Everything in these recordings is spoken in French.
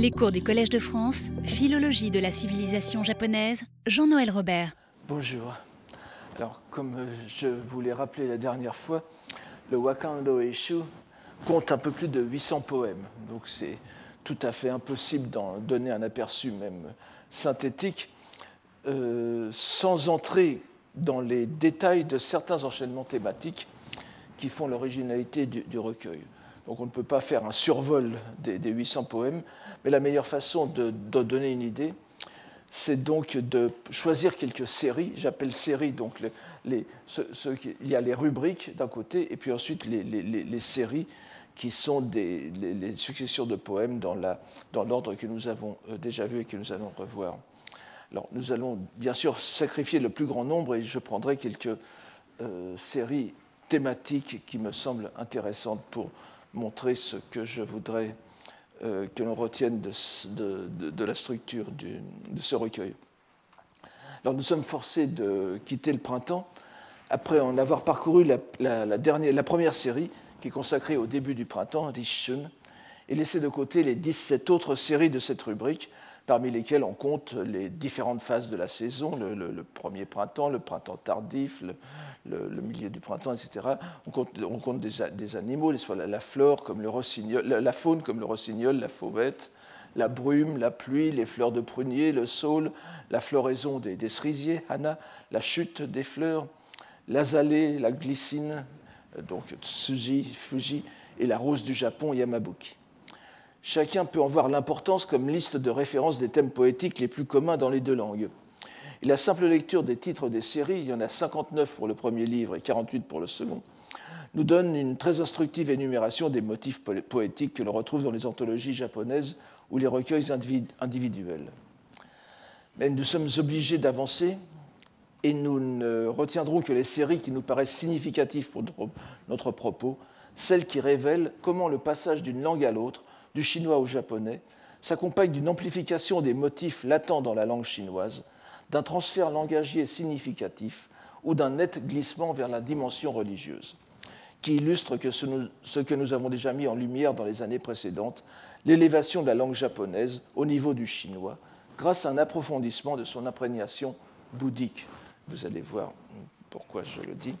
Les cours du Collège de France, Philologie de la civilisation japonaise, Jean-Noël Robert. Bonjour. Alors, comme euh, je vous l'ai rappelé la dernière fois, le Wakando Eishu compte un peu plus de 800 poèmes. Donc, c'est tout à fait impossible d'en donner un aperçu même synthétique euh, sans entrer dans les détails de certains enchaînements thématiques qui font l'originalité du recueil. Donc on ne peut pas faire un survol des, 800 poèmes, mais la meilleure façon de, donner une idée, c'est donc de choisir quelques séries. J'appelle séries, donc il y a les rubriques d'un côté, et puis ensuite les, séries qui sont des, les, successions de poèmes dans l'ordre que nous avons euh, déjà vu et que nous allons revoir. Alors nous allons bien sûr sacrifier le plus grand nombre et je prendrai quelques euh, séries thématiques qui me semblent intéressantes pour montrer ce que je voudrais euh, que l'on retienne de, la structure de ce recueil. Alors nous sommes forcés de quitter le printemps après en avoir parcouru la, la première série qui est consacrée au début du printemps, Rishun, et laisser de côté les 17 autres séries de cette rubrique parmi lesquels on compte les différentes phases de la saison, le, premier printemps, le printemps tardif, le, milieu du printemps, etc. On compte, des, animaux, la, flore comme la, faune comme le rossignol, la fauvette, la brume, la pluie, les fleurs de prunier, le saule, la floraison des, cerisiers, Hana, la chute des fleurs, l'azalée, la glycine, donc Tsuji, Fuji, et la rose du Japon, Yamabuki. Chacun peut en voir l'importance comme liste de référence des thèmes poétiques les plus communs dans les deux langues. La simple lecture des titres des séries, il y en a 59 pour le premier livre et 48 pour le second, nous donne une très instructive énumération des motifs poétiques que l'on retrouve dans les anthologies japonaises ou les recueils individuels. Mais nous sommes obligés d'avancer et nous ne retiendrons que les séries qui nous paraissent significatives pour notre propos, celles qui révèlent comment le passage d'une langue à l'autre du chinois au japonais s'accompagne d'une amplification des motifs latents dans la langue chinoise, d'un transfert langagier significatif ou d'un net glissement vers la dimension religieuse, qui illustre ce, que nous avons déjà mis en lumière dans les années précédentes, l'élévation de la langue japonaise au niveau du chinois, grâce à un approfondissement de son imprégnation bouddhique. Vous allez voir pourquoi je le dis.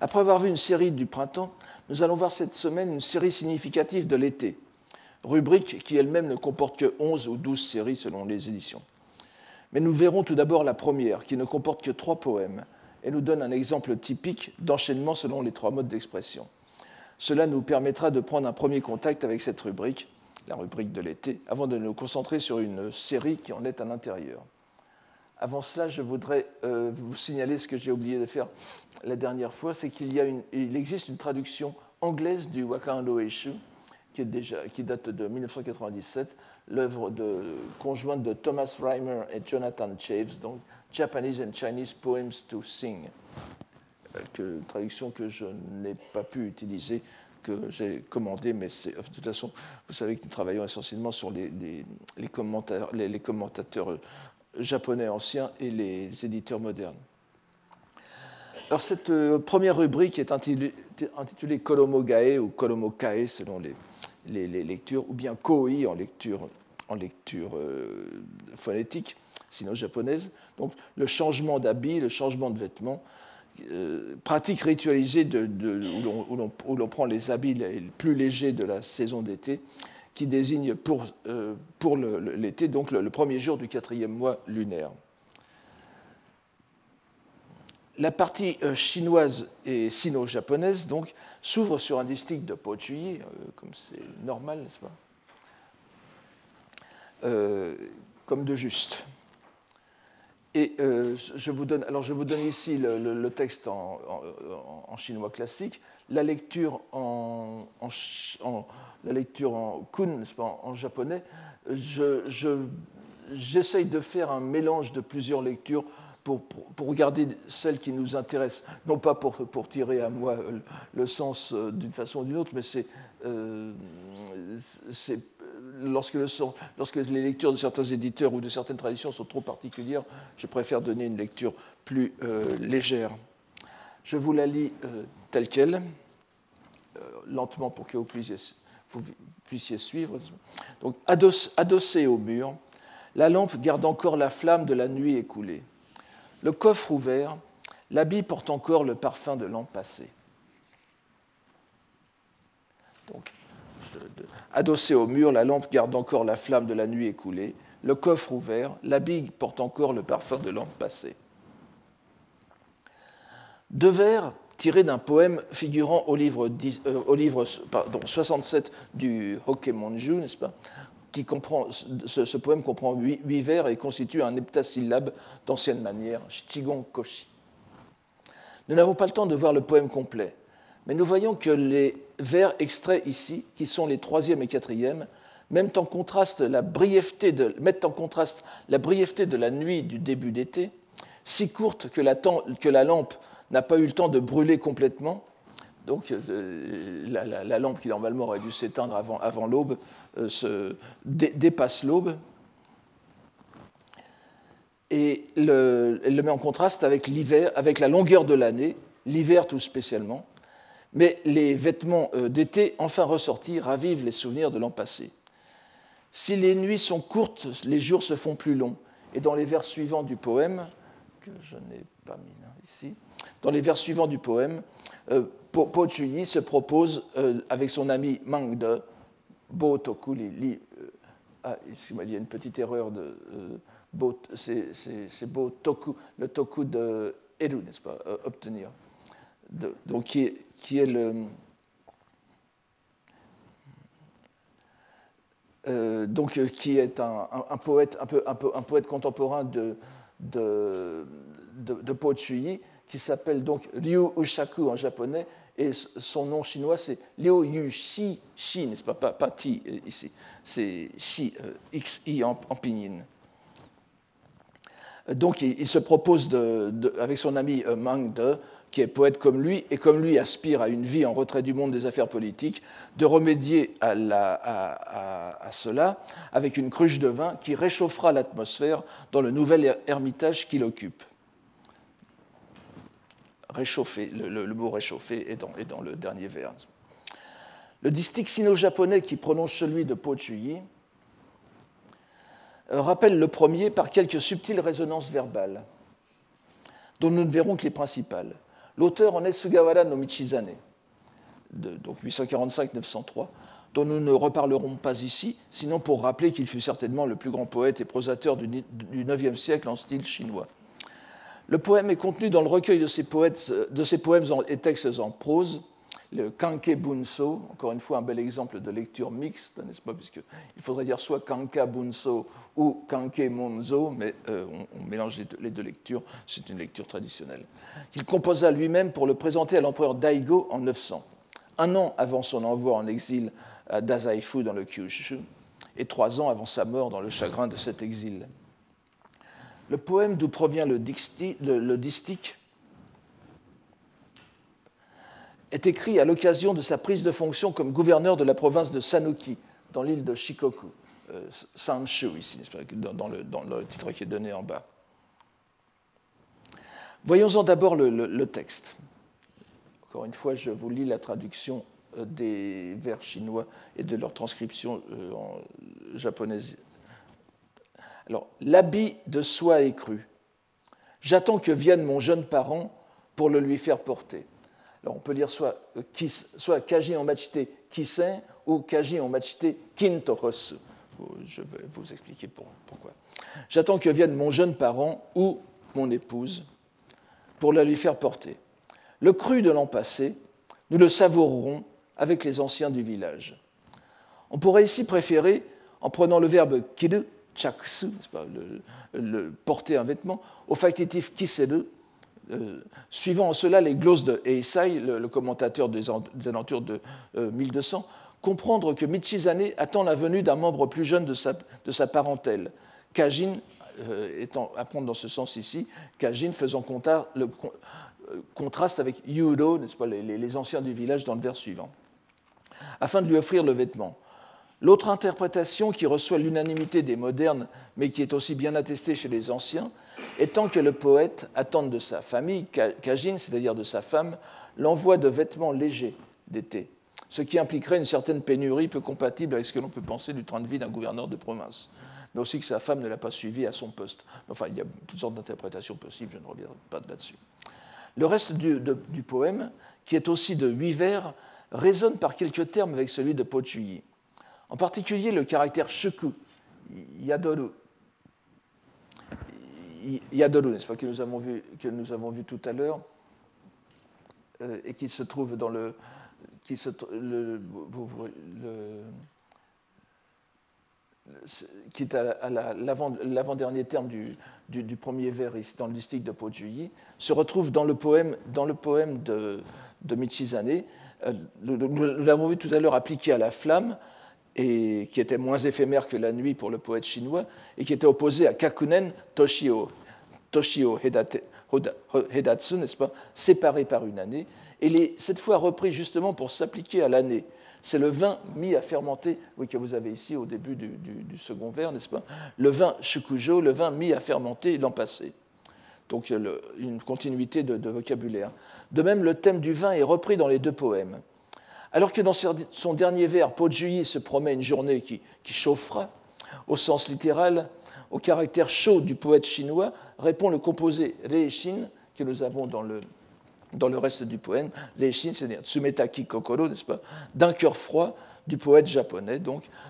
Après avoir vu une série du printemps, nous allons voir cette semaine une série significative de l'été, rubrique qui elle-même ne comporte que 11 ou 12 séries selon les éditions. Mais nous verrons tout d'abord la première, qui ne comporte que trois poèmes, et nous donne un exemple typique d'enchaînement selon les trois modes d'expression. Cela nous permettra de prendre un premier contact avec cette rubrique, la rubrique de l'été, avant de nous concentrer sur une série qui en est à l'intérieur. Avant cela, je voudrais euh, vous signaler ce que j'ai oublié de faire la dernière fois, c'est qu'il il existe une traduction anglaise du Wakando Eshu, qui, qui date de 1997, l'œuvre conjointe de Thomas Reimer et Jonathan Chaves, donc Japanese and Chinese Poems to Sing, euh, que, traduction que je n'ai pas pu utiliser, que j'ai commandée, mais de toute façon, vous savez que nous travaillons essentiellement sur les, les, les commentateurs japonais anciens et les éditeurs modernes. Alors cette euh, première rubrique est intitulée, Kolomogae ou Kolomokae selon les, lectures, ou bien Koi en lecture, euh, phonétique, sinon japonaise. Donc le changement d'habit, le changement de vêtements, euh, pratique ritualisée où l'on prend les habits les plus légers de la saison d'été qui désigne pour, euh, l'été, donc le, premier jour du quatrième mois lunaire. La partie euh, chinoise et sino-japonaise donc s'ouvre sur un district de Pochui, euh, comme c'est normal, n'est-ce pas? Comme de juste. Et je, vous donne, alors je vous donne ici le, texte en, en, chinois classique, la lecture en, en la lecture en kun, en, japonais, j'essaye de faire un mélange de plusieurs lectures pour, pour, regarder celle qui nous intéresse, non pas pour, pour tirer à moi le, sens euh, d'une façon ou d'une autre, mais c'est euh, lorsque, le, lorsque les lectures de certains éditeurs ou de certaines traditions sont trop particulières, je préfère donner une lecture plus euh, légère. Je vous la lis telle qu'elle, lentement pour que vous puissiez puissiez suivre. Donc, adossé au mur, la lampe garde encore la flamme de la nuit écoulée. Le coffre ouvert, l'habit porte encore le parfum de l'an passé. Donc, adossé au mur, la lampe garde encore la flamme de la nuit écoulée. Le coffre ouvert, l'habit porte encore le parfum de l'an passé. Deux vers tirés d'un poème figurant au livre, euh, au livre pardon, 67 du Hokemonju, n'est-ce pas qui comprend, ce, poème comprend huit, vers et constitue un heptasyllabe d'ancienne manière, Shichigon Koshi. Nous n'avons pas le temps de voir le poème complet, mais nous voyons que les vers extraits ici, qui sont les troisième et quatrième, mettent en contraste la brièveté de, mettent en contraste la de la nuit du début d'été, si courte que la lampe n'a pas eu le temps de brûler complètement, donc euh, la, lampe qui normalement aurait dû s'éteindre avant, l'aube euh, se dépasse l'aube. Et le, elle le met en contraste avec l'hiver, avec la longueur de l'année, l'hiver tout spécialement. Mais les vêtements euh, d'été, enfin ressortis, ravivent les souvenirs de l'an passé. Si les nuits sont courtes, les jours se font plus longs. Et dans les vers suivants du poème, que je n'ai pas mis ici, dans les vers suivants du poème, Po Chuyi se propose euh, avec son ami Mang De, Bo Toku, li, euh, ah, il y a une petite erreur de. Euh, c'est Bo Toku, le Toku de Eru, n'est-ce pas, obtenir. donc, qui est, le. donc, qui est un, un, poète, un, peu, un, peu, un poète contemporain de, de, de, de Po Chuyi, qui s'appelle donc Ryu Ushaku en japonais et son nom chinois, c'est Liu Yu Shi, Shi, n'est-ce pas, pas, Ti euh, ici, c'est Shi, euh, X-I en, pinyin. Donc il, se propose, de, avec son ami euh, Mang De, qui est poète comme lui, et comme lui aspire à une vie en retrait du monde des affaires politiques, de remédier à, à cela avec une cruche de vin qui réchauffera l'atmosphère dans le nouvel ermitage qu'il occupe réchauffer, le, mot réchauffer est dans, le dernier vers. Le distique sino-japonais qui prononce celui de Po Chuyi euh, rappelle le premier par quelques subtiles résonances verbales, dont nous ne verrons que les principales. L'auteur en est Sugawara no Michizane, donc 845-903, dont nous ne reparlerons pas ici, sinon pour rappeler qu'il fut certainement le plus grand poète et prosateur du IXe siècle en style chinois. Le poème est contenu dans le recueil de ces, poètes, de poèmes et textes en prose, le Kanke Bunso, encore une fois un bel exemple de lecture mixte, n'est-ce pas Puisqu'il faudrait dire soit Kanka Bunso ou Kanke Monzo, mais euh, on, mélange les deux, lectures, c'est une lecture traditionnelle. Qu'il composa lui-même pour le présenter à l'empereur Daigo en 900, un an avant son envoi en exil à Dazaifu dans le Kyushu, et trois ans avant sa mort dans le chagrin de cet exil. Le poème d'où provient le, distique est écrit à l'occasion de sa prise de fonction comme gouverneur de la province de Sanuki, dans l'île de Shikoku, euh, Sanshu, ici, dans le, titre qui est donné en bas. Voyons-en d'abord le, texte. Encore une fois, je vous lis la traduction euh, des vers chinois et de leur transcription euh, en japonaise l'habit de soie est cru. J'attends que vienne mon jeune parent pour le lui faire porter. Alors, on peut lire soit, euh, soit Kaji en machité kisen ou Kaji en machité kintoros. Je vais vous expliquer pourquoi. J'attends que vienne mon jeune parent ou mon épouse pour la lui faire porter. Le cru de l'an passé, nous le savourerons avec les anciens du village. On pourrait ici préférer, en prenant le verbe kidu, chaksu, le, le, porter un vêtement, au factitif kiseru, euh, suivant en cela les glosses de Eisai, le, commentateur des, alentours de 1200, euh, comprendre que Michizane attend la venue d'un membre plus jeune de sa, de sa parentèle, Kajin euh, étant à prendre dans ce sens ici, Kajin faisant le, contraste avec Yudo, pas, les, les anciens du village dans le vers suivant, afin de lui offrir le vêtement. L'autre interprétation qui reçoit l'unanimité des modernes, mais qui est aussi bien attestée chez les anciens, étant que le poète attend de sa famille, Kajin, c'est-à-dire de sa femme, l'envoi de vêtements légers d'été, ce qui impliquerait une certaine pénurie peu compatible avec ce que l'on peut penser du train de vie d'un gouverneur de province, mais aussi que sa femme ne l'a pas suivi à son poste. Enfin, il y a toutes sortes d'interprétations possibles, je ne reviendrai pas là-dessus. Le reste du, poème, qui est aussi de huit vers, résonne par quelques termes avec celui de Pochuyi. En particulier le caractère shuku, yadoru, yadoru, n'est-ce pas, que nous avons vu, que nous avons vu tout à l'heure, euh, et qui se trouve dans le, qui se, qui est à l'avant-dernier terme du, du, premier vers ici dans le district de Pojuyi, se retrouve dans le poème, dans le poème de, de Michizane. Euh, nous l'avons vu tout à l'heure appliqué à la flamme, et qui était moins éphémère que la nuit pour le poète chinois, et qui était opposé à Kakunen Toshio, Toshio Hedatsu, n'est-ce pas, séparé par une année, et cette fois repris justement pour s'appliquer à l'année. C'est le vin mis à fermenter, que vous avez ici au début du, second vers, n'est-ce pas Le vin shukujo, le vin mis à fermenter l'an passé. Donc une continuité de, vocabulaire. De même, le thème du vin est repris dans les deux poèmes. Alors que dans son dernier vers, Pojuyi se promet une journée qui, chauffera, au sens littéral, au caractère chaud du poète chinois, répond le composé Reishin, que nous avons dans le, reste du poème, Leishin, c'est-à-dire Tsumetaki Kokoro, n'est-ce pas, d'un cœur froid du poète japonais,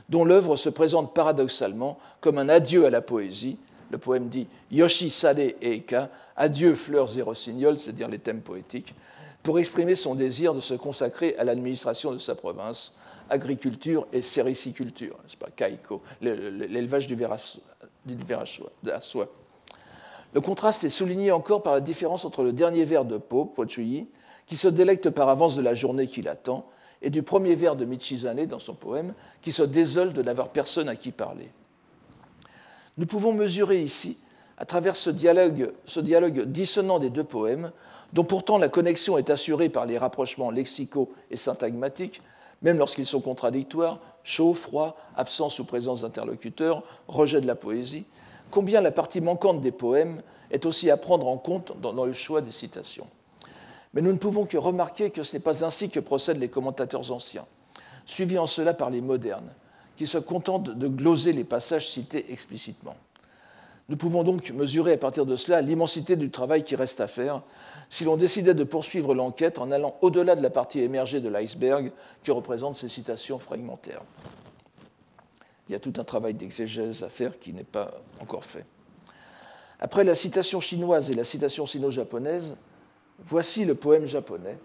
dont l'œuvre se présente paradoxalement comme un adieu à la poésie. Le poème dit Yoshi Sade Eika, adieu fleurs et rossignols, c'est-à-dire les thèmes poétiques, pour exprimer son désir de se consacrer à l'administration de sa province, agriculture et sériciculture, n'est-ce pas, Kaiko, l'élevage du verre à soie. Le contraste est souligné encore par la différence entre le dernier vers de Po, Pochuyi, qui se délecte par avance de la journée qui l'attend, et du premier vers de Michizane dans son poème, qui se désole de n'avoir personne à qui parler. Nous pouvons mesurer ici, à travers ce dialogue, dissonant des deux poèmes, dont pourtant la connexion est assurée par les rapprochements lexicaux et syntagmatiques, même lorsqu'ils sont contradictoires, chaud, froid, absence ou présence d'interlocuteurs, rejet de la poésie, combien la partie manquante des poèmes est aussi à prendre en compte dans, le choix des citations. Mais nous ne pouvons que remarquer que ce n'est pas ainsi que procèdent les commentateurs anciens, suivis en cela par les modernes, qui se contentent de gloser les passages cités explicitement. Nous pouvons donc mesurer à partir de cela l'immensité du travail qui reste à faire si l'on décidait de poursuivre l'enquête en allant au-delà de la partie émergée de l'iceberg que représentent ces citations fragmentaires il y a tout un travail d'exégèse à faire qui n'est pas encore fait. Après la citation chinoise et la citation sino-japonaise, voici le poème japonais.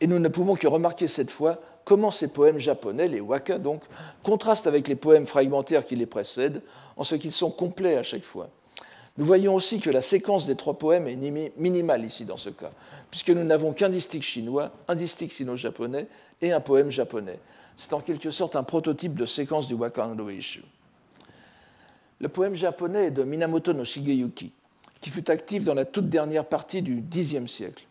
Et nous ne pouvons que remarquer cette fois comment ces poèmes japonais, les waka donc, contrastent avec les poèmes fragmentaires qui les précèdent, en ce qu'ils sont complets à chaque fois. Nous voyons aussi que la séquence des trois poèmes est minimale ici dans ce cas, puisque nous n'avons qu'un distique chinois, un distique sino-japonais et un poème japonais. C'est en quelque sorte un prototype de séquence du Wakando Ishu. Le poème japonais est de Minamoto no Shigeyuki, qui fut actif dans la toute dernière partie du Xe siècle.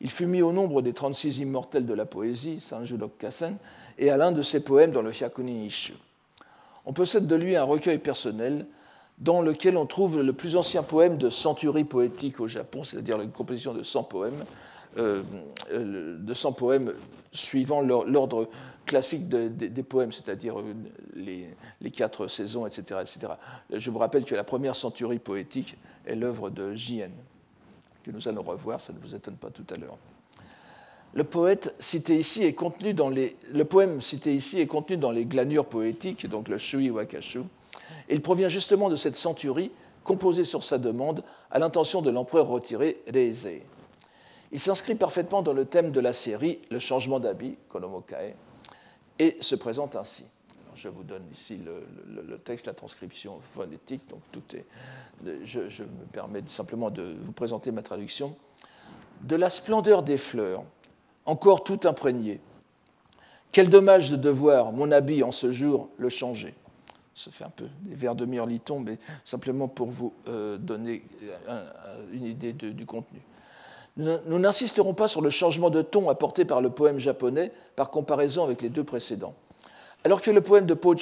Il fut mis au nombre des 36 immortels de la poésie, Sanju Kasen, et à l'un de ses poèmes dans le Hyakunin Ishu. On possède de lui un recueil personnel dans lequel on trouve le plus ancien poème de centurie poétique au Japon, c'est-à-dire une composition de 100 poèmes, euh, euh, de 100 poèmes suivant l'ordre classique des poèmes, c'est-à-dire euh, les, quatre saisons, etc., etc. Je vous rappelle que la première centurie poétique est l'œuvre de J.N., que nous allons revoir, ça ne vous étonne pas tout à l'heure. Le, poète cité ici est contenu dans le poème cité ici est contenu dans les glanures poétiques, donc le Shui Wakashu. Il provient justement de cette centurie composée sur sa demande à l'intention de l'empereur retiré Reizei. Il s'inscrit parfaitement dans le thème de la série, le changement d'habit, Konomokae, et se présente ainsi. Je vous donne ici le, texte, la transcription phonétique, donc tout est. Je, me permets simplement de vous présenter ma traduction. De la splendeur des fleurs, encore tout imprégné. Quel dommage de devoir, mon habit en ce jour, le changer. Ça fait un peu des vers de mirliton, mais simplement pour vous euh, donner une idée du contenu. Nous n'insisterons pas sur le changement de ton apporté par le poème japonais par comparaison avec les deux précédents. Alors que le poème de Po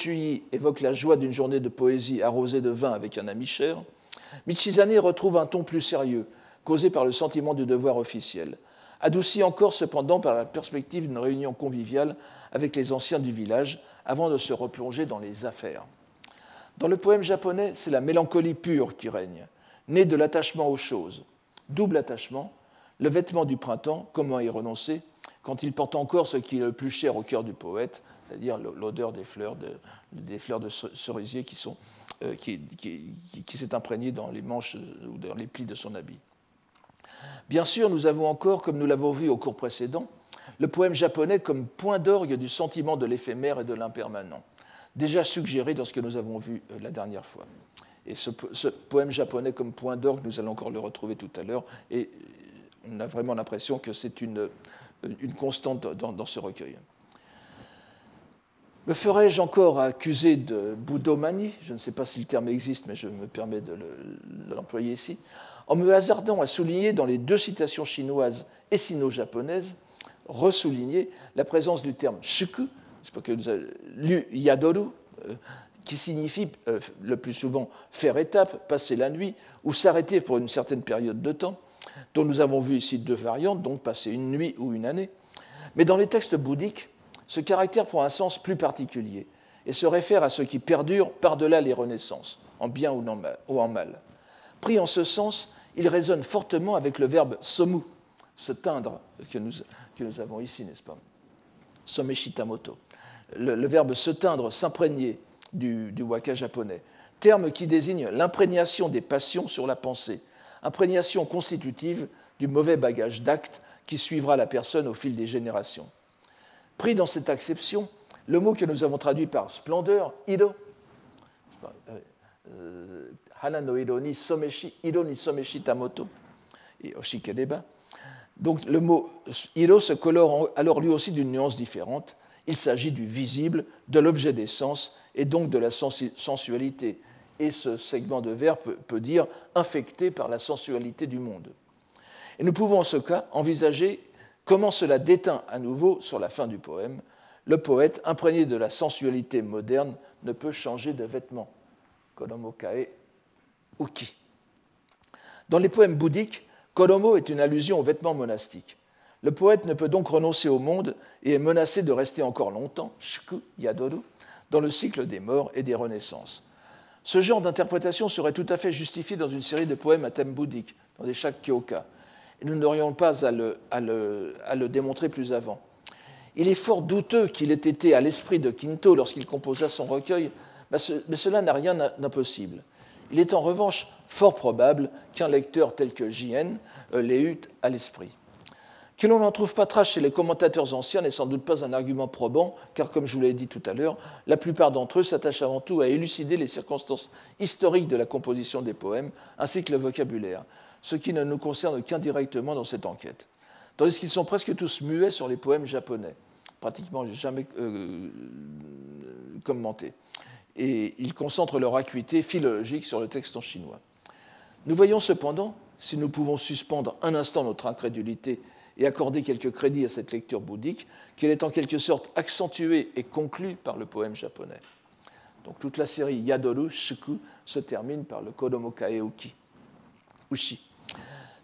évoque la joie d'une journée de poésie arrosée de vin avec un ami cher, Michizane retrouve un ton plus sérieux, causé par le sentiment du devoir officiel, adouci encore cependant par la perspective d'une réunion conviviale avec les anciens du village, avant de se replonger dans les affaires. Dans le poème japonais, c'est la mélancolie pure qui règne, née de l'attachement aux choses. Double attachement, le vêtement du printemps, comment y renoncer quand il porte encore ce qui est le plus cher au cœur du poète, c'est-à-dire l'odeur des fleurs de, cerisier qui, euh, s'est imprégnée dans les manches ou dans les plis de son habit. Bien sûr, nous avons encore, comme nous l'avons vu au cours précédent, le poème japonais comme point d'orgue du sentiment de l'éphémère et de l'impermanent, déjà suggéré dans ce que nous avons vu euh, la dernière fois. Et ce, poème japonais comme point d'orgue, nous allons encore le retrouver tout à l'heure, et euh, on a vraiment l'impression que c'est euh, une, constante dans, ce recueil. Me ferais-je encore accuser de boudomanie? Je ne sais pas si le terme existe, mais je me permets de l'employer ici en me hasardant à souligner dans les deux citations chinoises et sino-japonaises, ressouligner la présence du terme shuku, c'est pas que nous lu yadoru, euh, qui signifie euh, le plus souvent faire étape, passer la nuit ou s'arrêter pour une certaine période de temps, dont nous avons vu ici deux variantes, donc passer une nuit ou une année. Mais dans les textes bouddhiques, ce caractère prend un sens plus particulier et se réfère à ce qui perdure par-delà les renaissances, en bien ou en mal. Pris en ce sens, il résonne fortement avec le verbe somu, se teindre, que nous, avons ici, n'est-ce pas Someshitamoto. Le, verbe se teindre, s'imprégner du waka japonais, terme qui désigne l'imprégnation des passions sur la pensée, imprégnation constitutive du mauvais bagage d'actes qui suivra la personne au fil des générations. Pris dans cette acception, le mot que nous avons traduit par splendeur, ido, euh, euh, hana no iro ni someshi, iro ni someshi tamoto, et donc le mot iro se colore alors lui aussi d'une nuance différente. Il s'agit du visible, de l'objet des sens et donc de la sensualité. Et ce segment de verbe peut, dire infecté par la sensualité du monde. Et nous pouvons en ce cas envisager comment cela déteint à nouveau sur la fin du poème. Le poète, imprégné de la sensualité moderne, ne peut changer de vêtements. Konomokae uki. Dans les poèmes bouddhiques, Kolomo est une allusion aux vêtements monastiques. Le poète ne peut donc renoncer au monde et est menacé de rester encore longtemps, shku yadoru, dans le cycle des morts et des renaissances. Ce genre d'interprétation serait tout à fait justifié dans une série de poèmes à thème bouddhique, dans des Kyoka, et nous n'aurions pas à le, démontrer plus avant. Il est fort douteux qu'il ait été à l'esprit de Kinto lorsqu'il composa son recueil, mais cela n'a rien d'impossible. Il est en revanche fort probable qu'un lecteur tel que J.N. Euh, l'ait eu à l'esprit. Que l'on n'en trouve pas trace chez les commentateurs anciens n'est sans doute pas un argument probant, car comme je vous l'ai dit tout à l'heure, la plupart d'entre eux s'attachent avant tout à élucider les circonstances historiques de la composition des poèmes, ainsi que le vocabulaire, ce qui ne nous concerne qu'indirectement dans cette enquête. Tandis qu'ils sont presque tous muets sur les poèmes japonais, pratiquement jamais euh, commentés et ils concentrent leur acuité philologique sur le texte en chinois. Nous voyons cependant, si nous pouvons suspendre un instant notre incrédulité et accorder quelques crédits à cette lecture bouddhique, qu'elle est en quelque sorte accentuée et conclue par le poème japonais. Donc toute la série Yadoru Shuku se termine par le Kodomo Kaeuki, Ushi.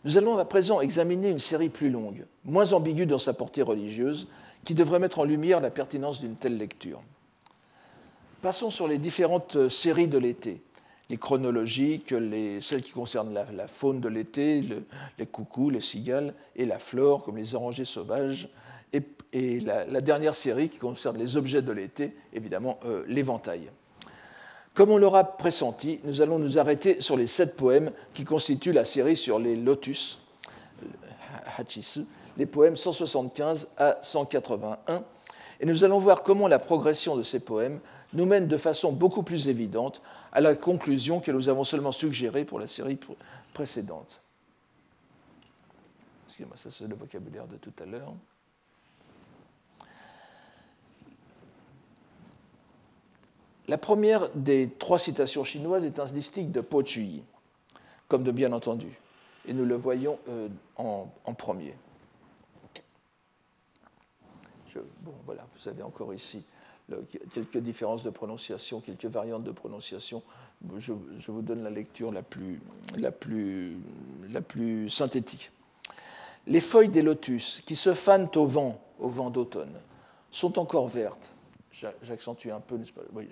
Nous allons à présent examiner une série plus longue, moins ambiguë dans sa portée religieuse, qui devrait mettre en lumière la pertinence d'une telle lecture. Passons sur les différentes séries de l'été. Les chronologiques, les, celles qui concernent la, faune de l'été, les coucous, les cigales, et la flore, comme les orangers sauvages, et, la, dernière série qui concerne les objets de l'été, évidemment euh, l'éventail. Comme on l'aura pressenti, nous allons nous arrêter sur les sept poèmes qui constituent la série sur les lotus, Hachisu, les poèmes 175 à 181, et nous allons voir comment la progression de ces poèmes nous mène de façon beaucoup plus évidente à la conclusion que nous avons seulement suggérée pour la série précédente. Excusez-moi, ça c'est le vocabulaire de tout à l'heure. La première des trois citations chinoises est un distique de Po Chui, comme de bien entendu, et nous le voyons euh, en, premier. bon, voilà, vous avez encore ici quelques différences de prononciation, quelques variantes de prononciation. Je, vous donne la lecture la plus, la plus, la plus synthétique. Les feuilles des lotus qui se fanent au vent, au vent d'automne, sont encore vertes. J'accentue un peu, n'est-ce pas? Oui,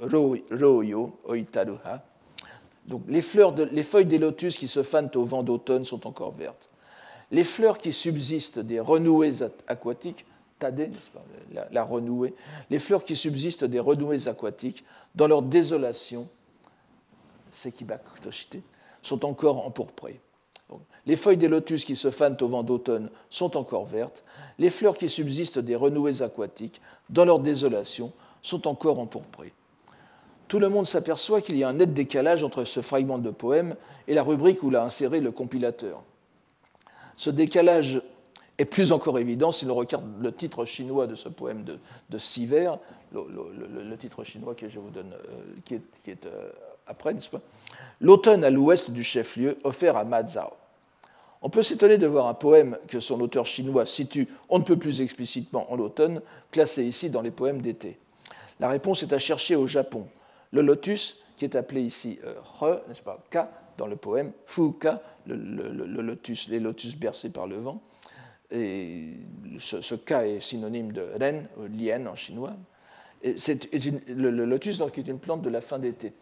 le, Royo, oitaruha. Donc les, fleurs les feuilles des lotus qui se fanent au vent d'automne sont encore vertes. Les fleurs qui subsistent des renouées aquatiques, tade, la, la renouée, les fleurs qui subsistent des renouées aquatiques, dans leur désolation, sont encore empourprées. Les feuilles des lotus qui se fanent au vent d'automne sont encore vertes. Les fleurs qui subsistent des renouées aquatiques, dans leur désolation, sont encore empourprées. Tout le monde s'aperçoit qu'il y a un net décalage entre ce fragment de poème et la rubrique où l'a inséré le compilateur. Ce décalage est plus encore évident si l'on regarde le titre chinois de ce poème de, de Siver, le, titre chinois que je vous donne, euh, qui est, euh, après, n'est-ce pas? L'automne à l'ouest du chef-lieu, offert à Ma Zhao. On peut s'étonner de voir un poème que son auteur chinois situe on ne peut plus explicitement en l'automne, classé ici dans les poèmes d'été. La réponse est à chercher au Japon. Le lotus, qui est appelé ici euh, Re, n'est-ce pas, Ka dans le poème, Fuka, le, lotus, les lotus bercés par le vent. Et ce, Ka est synonyme de Ren, Lien en chinois. c'est le, lotus donc, est une plante de la fin d'été.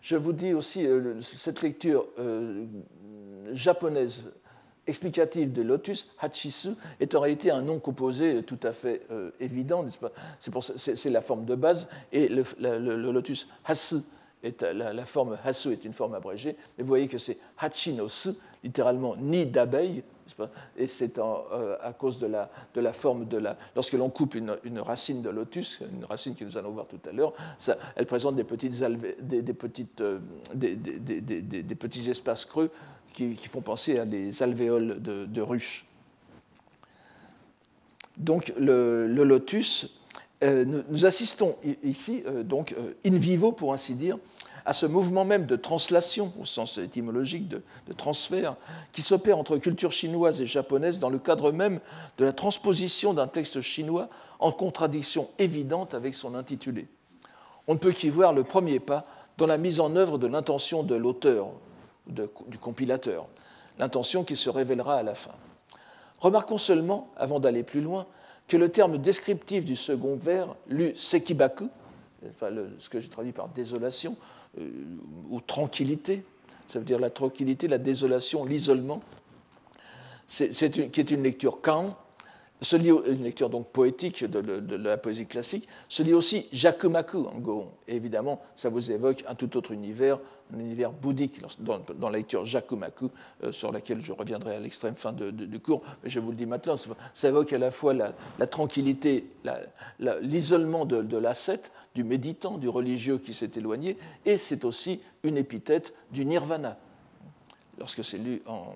Je vous dis aussi, euh, cette lecture euh, japonaise explicative de lotus, Hachisu, est en réalité un nom composé tout à fait euh, évident, C'est la forme de base, et le, lotus Hasu, est, la, forme Hasu est une forme abrégée, mais vous voyez que c'est Hachi no Su, littéralement ni d'abeille, et c'est euh, à cause de la, forme de la. Lorsque l'on coupe une, racine de lotus, une racine que nous allons voir tout à l'heure, elle présente euh, des, petits espaces creux qui, font penser à des alvéoles de, de ruches. Donc le, lotus, euh, nous, assistons ici, donc in vivo pour ainsi dire, à ce mouvement même de translation, au sens étymologique de, transfert, qui s'opère entre culture chinoise et japonaise dans le cadre même de la transposition d'un texte chinois en contradiction évidente avec son intitulé. On ne peut qu'y voir le premier pas dans la mise en œuvre de l'intention de l'auteur, du compilateur, l'intention qui se révélera à la fin. Remarquons seulement, avant d'aller plus loin, que le terme descriptif du second vers, lu sekibaku, ce que j'ai traduit par désolation, euh, ou tranquillité, ça veut dire la tranquillité, la désolation, l'isolement, c'est qui est une lecture Kant, une lecture donc poétique de, la poésie classique, se lit aussi Jakumaku en Gohon. Et évidemment, ça vous évoque un tout autre univers, un univers bouddhique dans, la lecture Jakumaku, euh, sur laquelle je reviendrai à l'extrême fin du cours, mais je vous le dis maintenant, ça évoque à la fois la, tranquillité, l'isolement de, de l'ascète, du méditant, du religieux qui s'est éloigné, et c'est aussi une épithète du nirvana, lorsque c'est lu en...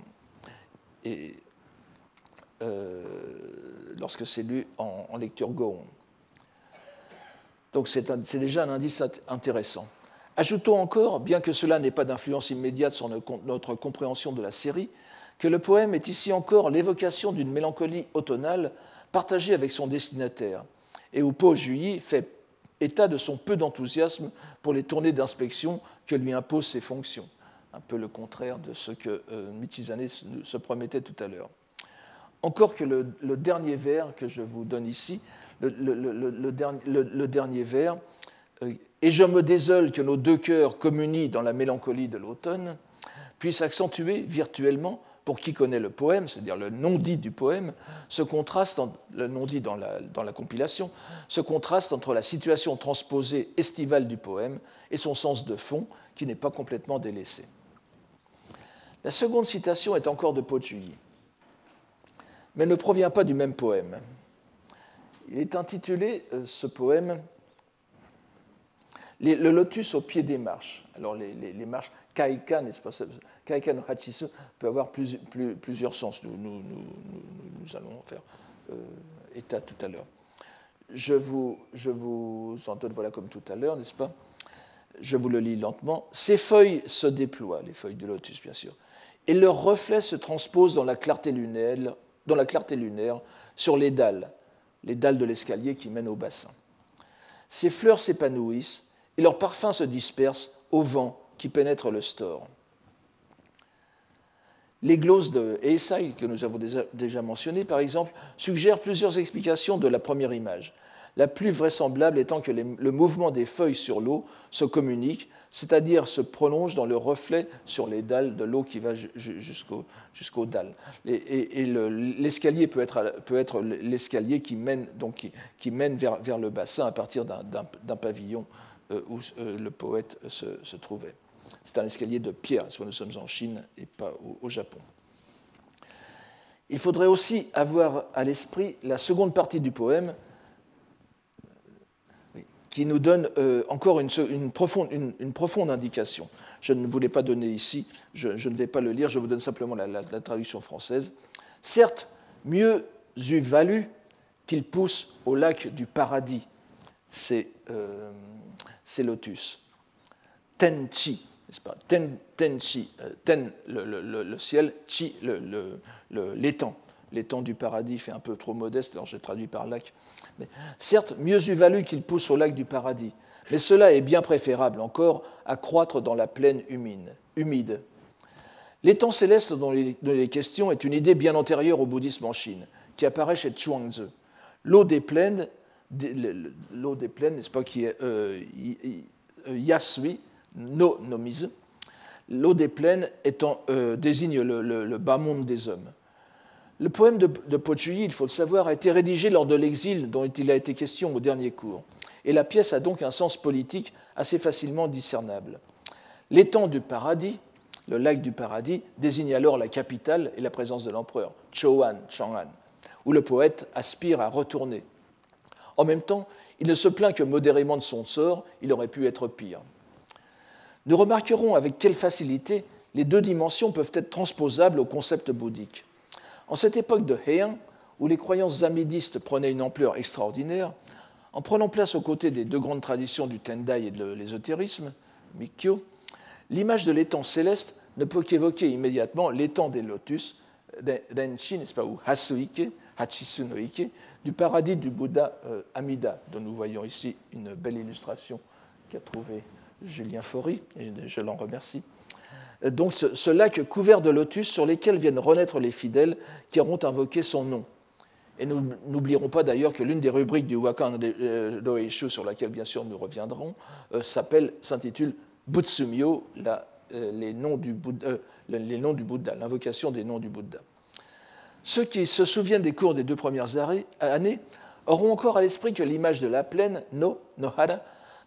lorsque c'est lu en, lecture Gohon. Donc c'est déjà un indice intéressant. Ajoutons encore, bien que cela n'ait pas d'influence immédiate sur notre compréhension de la série, que le poème est ici encore l'évocation d'une mélancolie automnale partagée avec son destinataire, et où Po Juyi fait état de son peu d'enthousiasme pour les tournées d'inspection que lui imposent ses fonctions. Un peu le contraire de ce que euh, se promettait tout à l'heure. Encore que le, dernier vers que je vous donne ici, le, dernier, vers, euh, et je me désole que nos deux cœurs communient dans la mélancolie de l'automne, puisse accentuer virtuellement, pour qui connaît le poème, c'est-à-dire le non-dit du poème, ce contraste, le non-dit dans la, compilation, ce contraste entre la situation transposée estivale du poème et son sens de fond, qui n'est pas complètement délaissé. La seconde citation est encore de Pochuyi mais ne provient pas du même poème. Il est intitulé, euh, ce poème, Le lotus au pied des marches. Alors, les, marches kaika, n'est-ce pas Kaika no hachisu peut avoir plusieurs sens. Nous, nous, nous, allons faire euh, état tout à l'heure. Je vous, je vous en donne voilà comme tout à l'heure, n'est-ce pas? Je vous le lis lentement. Ces feuilles se déploient, les feuilles de lotus, bien sûr, et leurs reflets se transposent dans la clarté lunaire, dans la clarté lunaire, sur les dalles, les dalles de l'escalier qui mènent au bassin. Ces fleurs s'épanouissent et leurs parfums se dispersent au vent qui pénètre le store. Les glosses de Eisai, que nous avons déjà mentionnées, par exemple, suggèrent plusieurs explications de la première image. La plus vraisemblable étant que le mouvement des feuilles sur l'eau se communique, c'est-à-dire se prolonge dans le reflet sur les dalles de l'eau qui va jusqu'aux dalles. Et, l'escalier peut être, peut être l'escalier qui mène, qui, mène vers, le bassin à partir d'un pavillon euh, où euh, le poète se, se trouvait. C'est un escalier de pierre, soit nous sommes en Chine et pas au, Japon. Il faudrait aussi avoir à l'esprit la seconde partie du poème, qui nous donne euh, encore une, profonde, indication. Je ne voulais pas donner ici, je, ne vais pas le lire, je vous donne simplement la, traduction française. Certes, mieux eût valu qu'il pousse au lac du paradis ces, euh, lotus. Tenchi, n'est-ce pas? Ten, tenchi, euh, ten le, ciel, chi l'étang. L'étang du paradis fait un peu trop modeste, alors j'ai traduit par lac. Certes, mieux eût valu qu'il pousse au lac du paradis, mais cela est bien préférable encore à croître dans la plaine humide. L'étang céleste dont il est question est une idée bien antérieure au bouddhisme en Chine, qui apparaît chez Chuangzi. L'eau des plaines, l'eau des plaines, n'est-ce pas, qui est euh, yasui, no nomise, l'eau des plaines euh, désigne le, bas monde des hommes. Le poème de, de il faut le savoir, a été rédigé lors de l'exil dont il a été question au dernier cours, et la pièce a donc un sens politique assez facilement discernable. L'étang du paradis, le lac du paradis, désigne alors la capitale et la présence de l'empereur, Chouan, Chang'an, où le poète aspire à retourner. En même temps, il ne se plaint que modérément de son sort, il aurait pu être pire. Nous remarquerons avec quelle facilité les deux dimensions peuvent être transposables au concept bouddhique. En cette époque de Heian, où les croyances amidistes prenaient une ampleur extraordinaire, en prenant place aux côtés des deux grandes traditions du Tendai et de l'ésotérisme, Mikkyo, l'image de l'étang céleste ne peut qu'évoquer immédiatement l'étang des lotus, Renshi, n'est-ce pas, ou Hasuike, Hachisu no Ike, du paradis du Bouddha euh, Amida, dont nous voyons ici une belle illustration qu'a trouvée Julien Faury, et je l'en remercie. Donc ce, lac couvert de lotus sur lesquels viennent renaître les fidèles qui auront invoqué son nom. Et nous n'oublierons pas d'ailleurs que l'une des rubriques du Wakan Doeishu, sur laquelle bien sûr nous reviendrons, euh, s'appelle, s'intitule Butsumyo, euh, les, noms du Bouddha, les noms du Bouddha, l'invocation des noms du Bouddha. Ceux qui se souviennent des cours des deux premières années auront encore à l'esprit que l'image de la plaine, No, Nohara,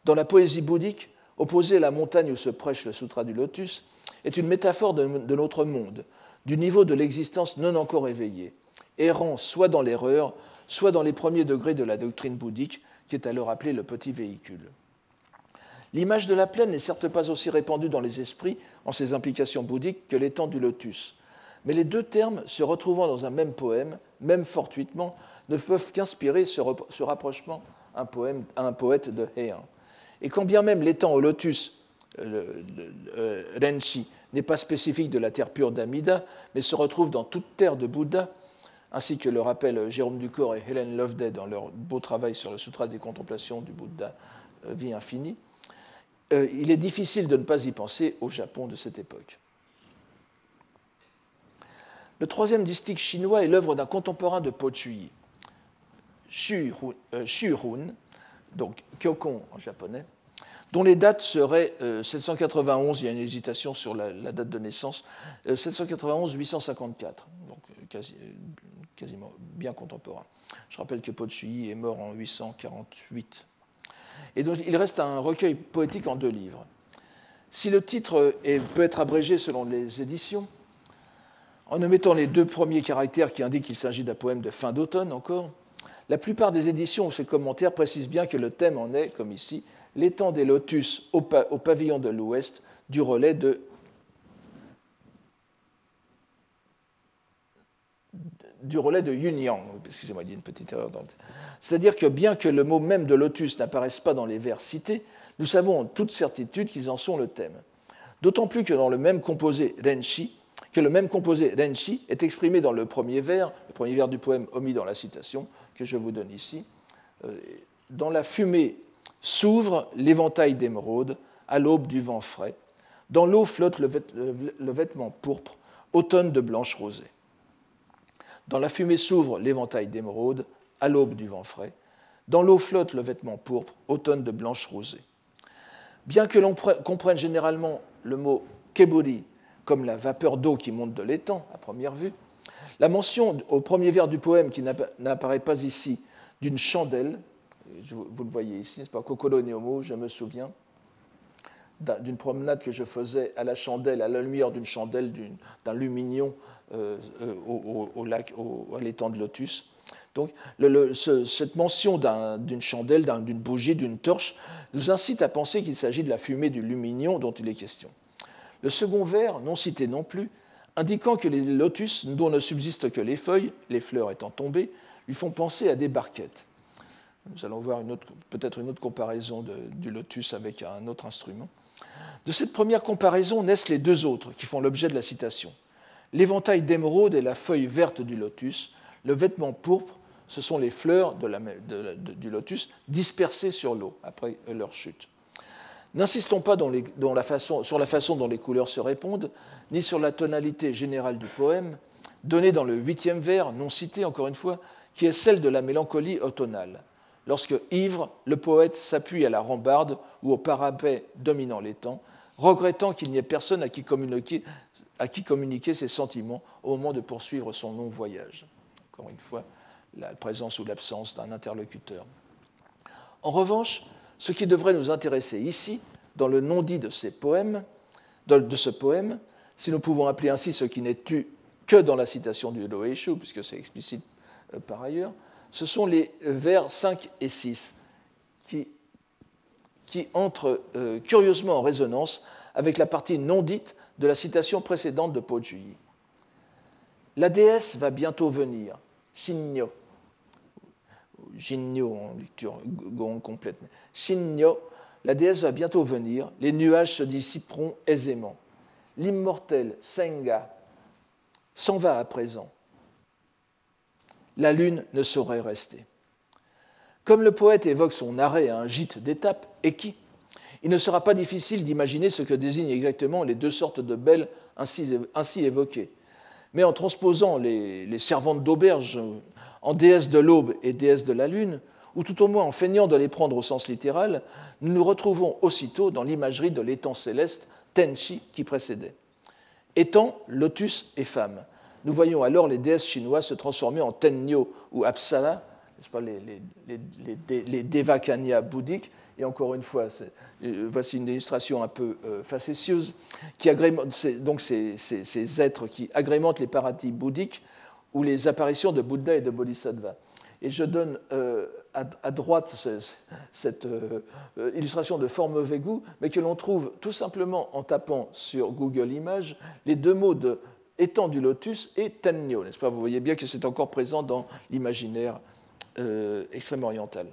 dans la poésie bouddhique, opposée à la montagne où se prêche le Sutra du Lotus, est une métaphore de, notre monde, du niveau de l'existence non encore éveillée, errant soit dans l'erreur, soit dans les premiers degrés de la doctrine bouddhique, qui est alors appelée le petit véhicule. L'image de la plaine n'est certes pas aussi répandue dans les esprits en ses implications bouddhiques que l'étang du lotus, mais les deux termes, se retrouvant dans un même poème, même fortuitement, ne peuvent qu'inspirer ce, rapprochement à un, poète de Heian. Et quand bien même l'étang au lotus, euh, euh, n'est pas spécifique de la terre pure d'Amida, mais se retrouve dans toute terre de Bouddha, ainsi que le rappellent Jérôme Ducor et Helen Loveday dans leur beau travail sur le Sutra des contemplations du Bouddha, euh, vie infinie, il est difficile de ne pas y penser au Japon de cette époque. Le troisième distique chinois est l'œuvre d'un contemporain de Po Chui, Xu Hun, donc Kyokon en japonais, dont les dates seraient 791, euh, il y a une hésitation sur la, date de naissance, 791-854, euh, donc euh, quasiment bien contemporain. Je rappelle que Potsui est mort en 848. Et donc il reste un recueil poétique en deux livres. Si le titre peut être abrégé selon les éditions, en omettant les deux premiers caractères qui indiquent qu'il s'agit d'un poème de fin d'automne encore, la plupart des éditions ou ses commentaires précisent bien que le thème en est, comme ici, l'étang des lotus au, pavillon de l'ouest du relais de du relais de Yunyang. Excusez-moi, il y a une petite erreur. C'est-à-dire que bien que le mot même de lotus n'apparaisse pas dans les vers cités, nous savons en toute certitude qu'ils en sont le thème. D'autant plus que dans le même composé Renshi, que le même composé Renshi est exprimé dans le premier vers, le premier vers du poème omis dans la citation que je vous donne ici. Euh, dans la fumée s'ouvre l'éventail d'émeraude à l'aube du vent frais. Dans l'eau flotte le, vêtement pourpre automne de blanche rosée. Dans la fumée s'ouvre l'éventail d'émeraude, à l'aube du vent frais. Dans l'eau flotte le vêtement pourpre, automne de blanche rosée. Bien que l'on comprenne généralement le mot keburi comme la vapeur d'eau qui monte de l'étang, à première vue, la mention au premier vers du poème qui n'apparaît pas ici d'une chandelle, vous le voyez ici, n'est-ce pas, Kokoro Neomo, je me souviens, d'une promenade que je faisais à la chandelle, à la lumière d'une chandelle, d'un lumignon euh, euh, au, lac, à l'étang de Lotus. Donc, cette mention d'une chandelle, d'une bougie, d'une torche, nous incite à penser qu'il s'agit de la fumée du lumignon dont il est question. Le second vers, non cité non plus, indiquant que les lotus, dont ne subsistent que les feuilles, les fleurs étant tombées, lui font penser à des barquettes. Nous allons voir peut-être une autre comparaison du lotus avec un autre instrument. De cette première comparaison naissent les deux autres qui font l'objet de la citation. L'éventail d'émeraude et la feuille verte du lotus, le vêtement pourpre, ce sont les fleurs du lotus dispersées sur l'eau après leur chute. N'insistons pas sur la façon dont les couleurs se répondent, ni sur la tonalité générale du poème, donnée dans le huitième vers, non cité encore une fois, qui est celle de la mélancolie automnale lorsque, ivre, le poète s'appuie à la rambarde ou au parapet dominant l'étang, regrettant qu'il n'y ait personne à qui, communiquer, ses sentiments au moment de poursuivre son long voyage. Encore une fois, la présence ou l'absence d'un interlocuteur. En revanche, ce qui devrait nous intéresser ici, dans le non-dit de, ces poèmes, de, ce poème, si nous pouvons appeler ainsi ce qui n'est tu que dans la citation du Loeshu, puisque c'est explicite euh, par ailleurs, ce sont les vers 5 et 6 qui, entrent euh, curieusement en résonance avec la partie non dite de la citation précédente de Pojuyi. La déesse va bientôt venir, Shinyo. Shinyo en lecture complète. Shinyo, la déesse va bientôt venir, les nuages se dissiperont aisément. L'immortel Senga s'en va à présent la lune ne saurait rester. Comme le poète évoque son arrêt à un gîte d'étape, qui? Il ne sera pas difficile d'imaginer ce que désignent exactement les deux sortes de belles ainsi, évoquées. Mais en transposant les, servantes d'auberge en déesses de l'aube et déesses de la lune, ou tout au moins en feignant de les prendre au sens littéral, nous nous retrouvons aussitôt dans l'imagerie de l'étang céleste Tenchi qui précédait. Étang, lotus et femme, nous voyons alors les déesses chinoises se transformer en Tenyo ou Apsara, pas, les, les, les, Devakanya bouddhiques. Et encore une fois, euh, voici une illustration un peu euh, facétieuse, qui agrémente, donc ces, êtres qui agrémentent les paradis bouddhiques ou les apparitions de Bouddha et de Bodhisattva. Et je donne euh, à, droite cette illustration de forme Vegu, mais que l'on trouve tout simplement en tapant sur Google Images les deux mots de étant du lotus et Tenyo, n'est-ce pas? Vous voyez bien que c'est encore présent dans l'imaginaire euh, extrême oriental.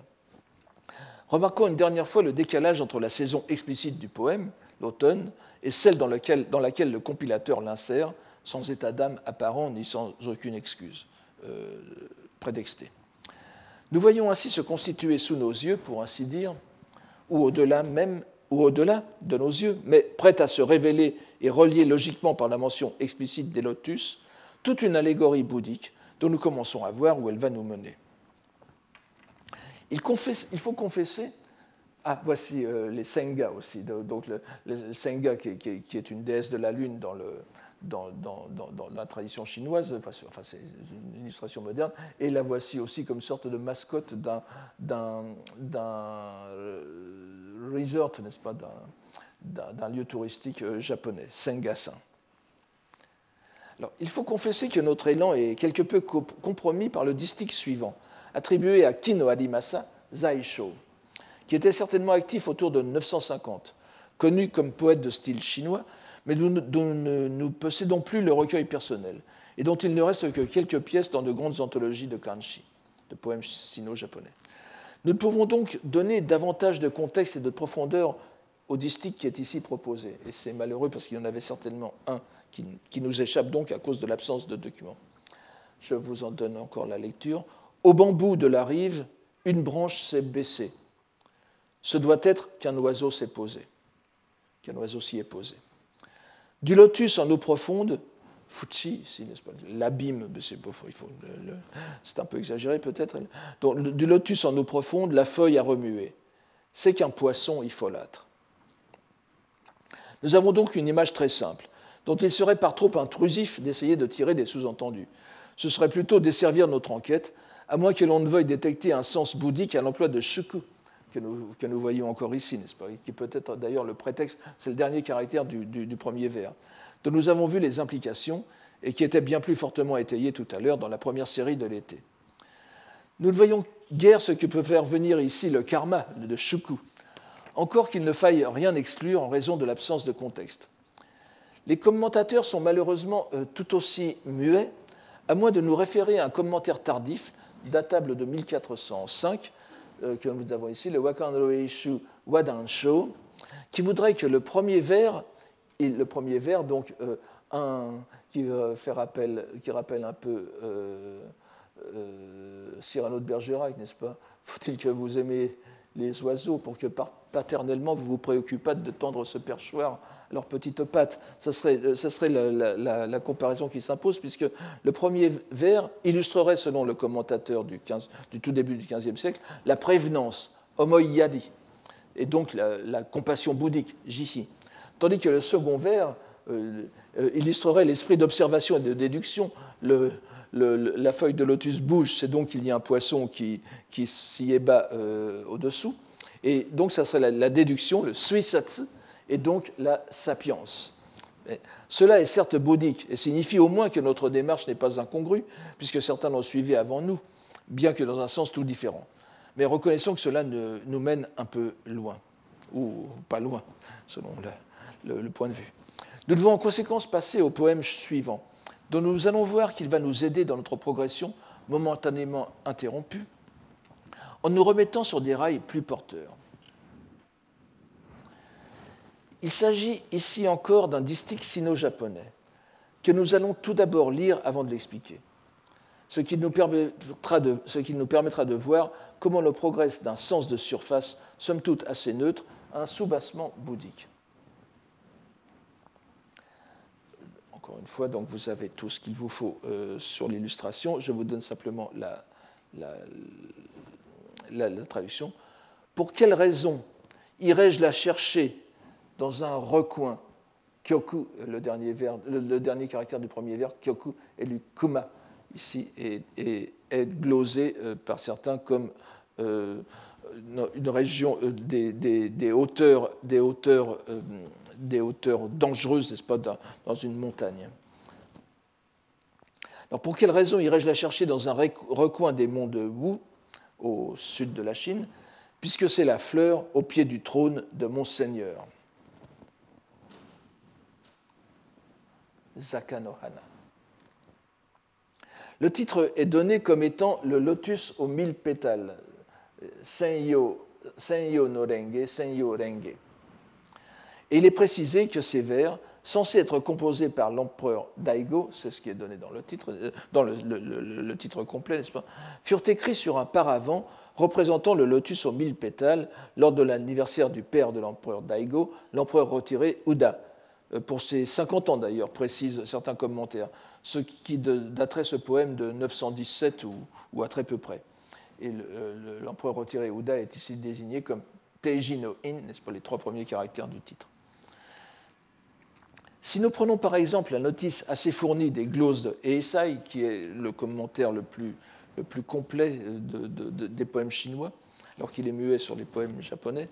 Remarquons une dernière fois le décalage entre la saison explicite du poème, l'automne, et celle dans laquelle, dans laquelle le compilateur l'insère, sans état d'âme apparent ni sans aucune excuse euh, prédextée. Nous voyons ainsi se constituer sous nos yeux, pour ainsi dire, ou au-delà même ou au-delà de nos yeux, mais prête à se révéler et relier logiquement par la mention explicite des lotus, toute une allégorie bouddhique dont nous commençons à voir où elle va nous mener. Il, faut confesser. Ah, voici euh, les Senga aussi. Donc, le, Senga, qui, est une déesse de la lune dans, le, dans, la tradition chinoise, enfin, c'est une illustration moderne, et la voici aussi comme sorte de mascotte d'un euh, resort, n'est-ce pas, d'un lieu touristique euh, japonais, Sengasan. Il faut confesser que notre élan est quelque peu compromis par le distique suivant, attribué à Kino Adimasa, Zaisho, qui était certainement actif autour de 950, connu comme poète de style chinois, mais dont nous ne possédons plus le recueil personnel, et dont il ne reste que quelques pièces dans de grandes anthologies de kanji, de poèmes sino-japonais. Nous pouvons donc donner davantage de contexte et de profondeur au distique qui est ici proposé. Et c'est malheureux parce qu'il y en avait certainement un qui, nous échappe donc à cause de l'absence de documents. Je vous en donne encore la lecture. Au bambou de la rive, une branche s'est baissée. Ce doit être qu'un oiseau s'est posé, qu'un oiseau s'y est posé. Du lotus en eau profonde, pas L'abîme, c'est un peu exagéré peut-être. Du lotus en eau profonde, la feuille a remué. C'est qu'un poisson folâtre. Nous avons donc une image très simple, dont il serait par trop intrusif d'essayer de tirer des sous-entendus. Ce serait plutôt desservir notre enquête, à moins que l'on ne veuille détecter un sens bouddhique à l'emploi de shuku, que nous, voyons encore ici, n'est-ce pas Qui peut être d'ailleurs le prétexte, c'est le dernier caractère du, du premier vers dont nous avons vu les implications et qui étaient bien plus fortement étayées tout à l'heure dans la première série de l'été. Nous ne voyons guère ce que peut faire venir ici le karma de Shuku, encore qu'il ne faille rien exclure en raison de l'absence de contexte. Les commentateurs sont malheureusement euh, tout aussi muets, à moins de nous référer à un commentaire tardif, datable de 1405, euh, que nous avons ici, le Wakando Eishu Wadansho, qui voudrait que le premier vers le premier vers, donc euh, un, qui, fait rappel, qui rappelle un peu euh, euh, Cyrano de Bergerac, n'est-ce pas? Faut-il que vous aimez les oiseaux pour que paternellement vous vous préoccupez de tendre ce perchoir à leurs petites pattes Ça serait, la, comparaison qui s'impose, puisque le premier vers illustrerait, selon le commentateur du, 15, du tout début du XVe siècle, la prévenance, homoïadi, et donc la, compassion bouddhique, jihi tandis que le second vers euh, euh, illustrerait l'esprit d'observation et de déduction. la feuille de lotus bouge, c'est donc qu'il y a un poisson qui, s'y ébat euh, au-dessous. Et donc, ça serait la, déduction, le suisatsu, et donc la sapience. cela est certes bouddhique et signifie au moins que notre démarche n'est pas incongrue, puisque certains l'ont suivi avant nous, bien que dans un sens tout différent. Mais reconnaissons que cela nous mène un peu loin, ou pas loin, selon le, le, point de vue. Nous devons en conséquence passer au poème suivant, dont nous allons voir qu'il va nous aider dans notre progression momentanément interrompue, en nous remettant sur des rails plus porteurs. Il s'agit ici encore d'un distique sino-japonais que nous allons tout d'abord lire avant de l'expliquer, ce qui, nous permettra de, voir comment l'on progresse d'un sens de surface, somme toute assez neutre, à un soubassement bouddhique. Encore une fois, donc vous avez tout ce qu'il vous faut euh, sur l'illustration. Je vous donne simplement la, la, traduction. Pour quelle raison irais-je la chercher dans un recoin Kyoku, le dernier, le, dernier caractère du premier vers, Kyoku, est lu Kuma, ici, et, est glosé euh, par certains comme euh, une région des, des, hauteurs, des hauteurs des hauteurs dangereuses, n'est-ce pas, dans une montagne. Alors pour quelle raison irais-je la chercher dans un recoin des monts de Wu, au sud de la Chine, puisque c'est la fleur au pied du trône de mon Seigneur Zakanohana. Le titre est donné comme étant le lotus aux mille pétales, Senyo, senyo no Senyo Renge. Et il est précisé que ces vers, censés être composés par l'empereur Daigo, c'est ce qui est donné dans le titre, euh, dans le, titre complet, n'est-ce pas, furent écrits sur un paravent représentant le lotus aux mille pétales lors de l'anniversaire du père de l'empereur Daigo, l'empereur retiré Uda, euh, pour ses 50 ans d'ailleurs, précisent certains commentaires, ce qui daterait ce poème de 917 ou, ou à très peu près. Et l'empereur retiré Uda est ici désigné comme Teiji no In, n'est-ce pas, les trois premiers caractères du titre. Si nous prenons par exemple la notice assez fournie des glosses de qui est le commentaire le plus, le plus complet des poèmes chinois, alors qu'il est muet sur les poèmes japonais,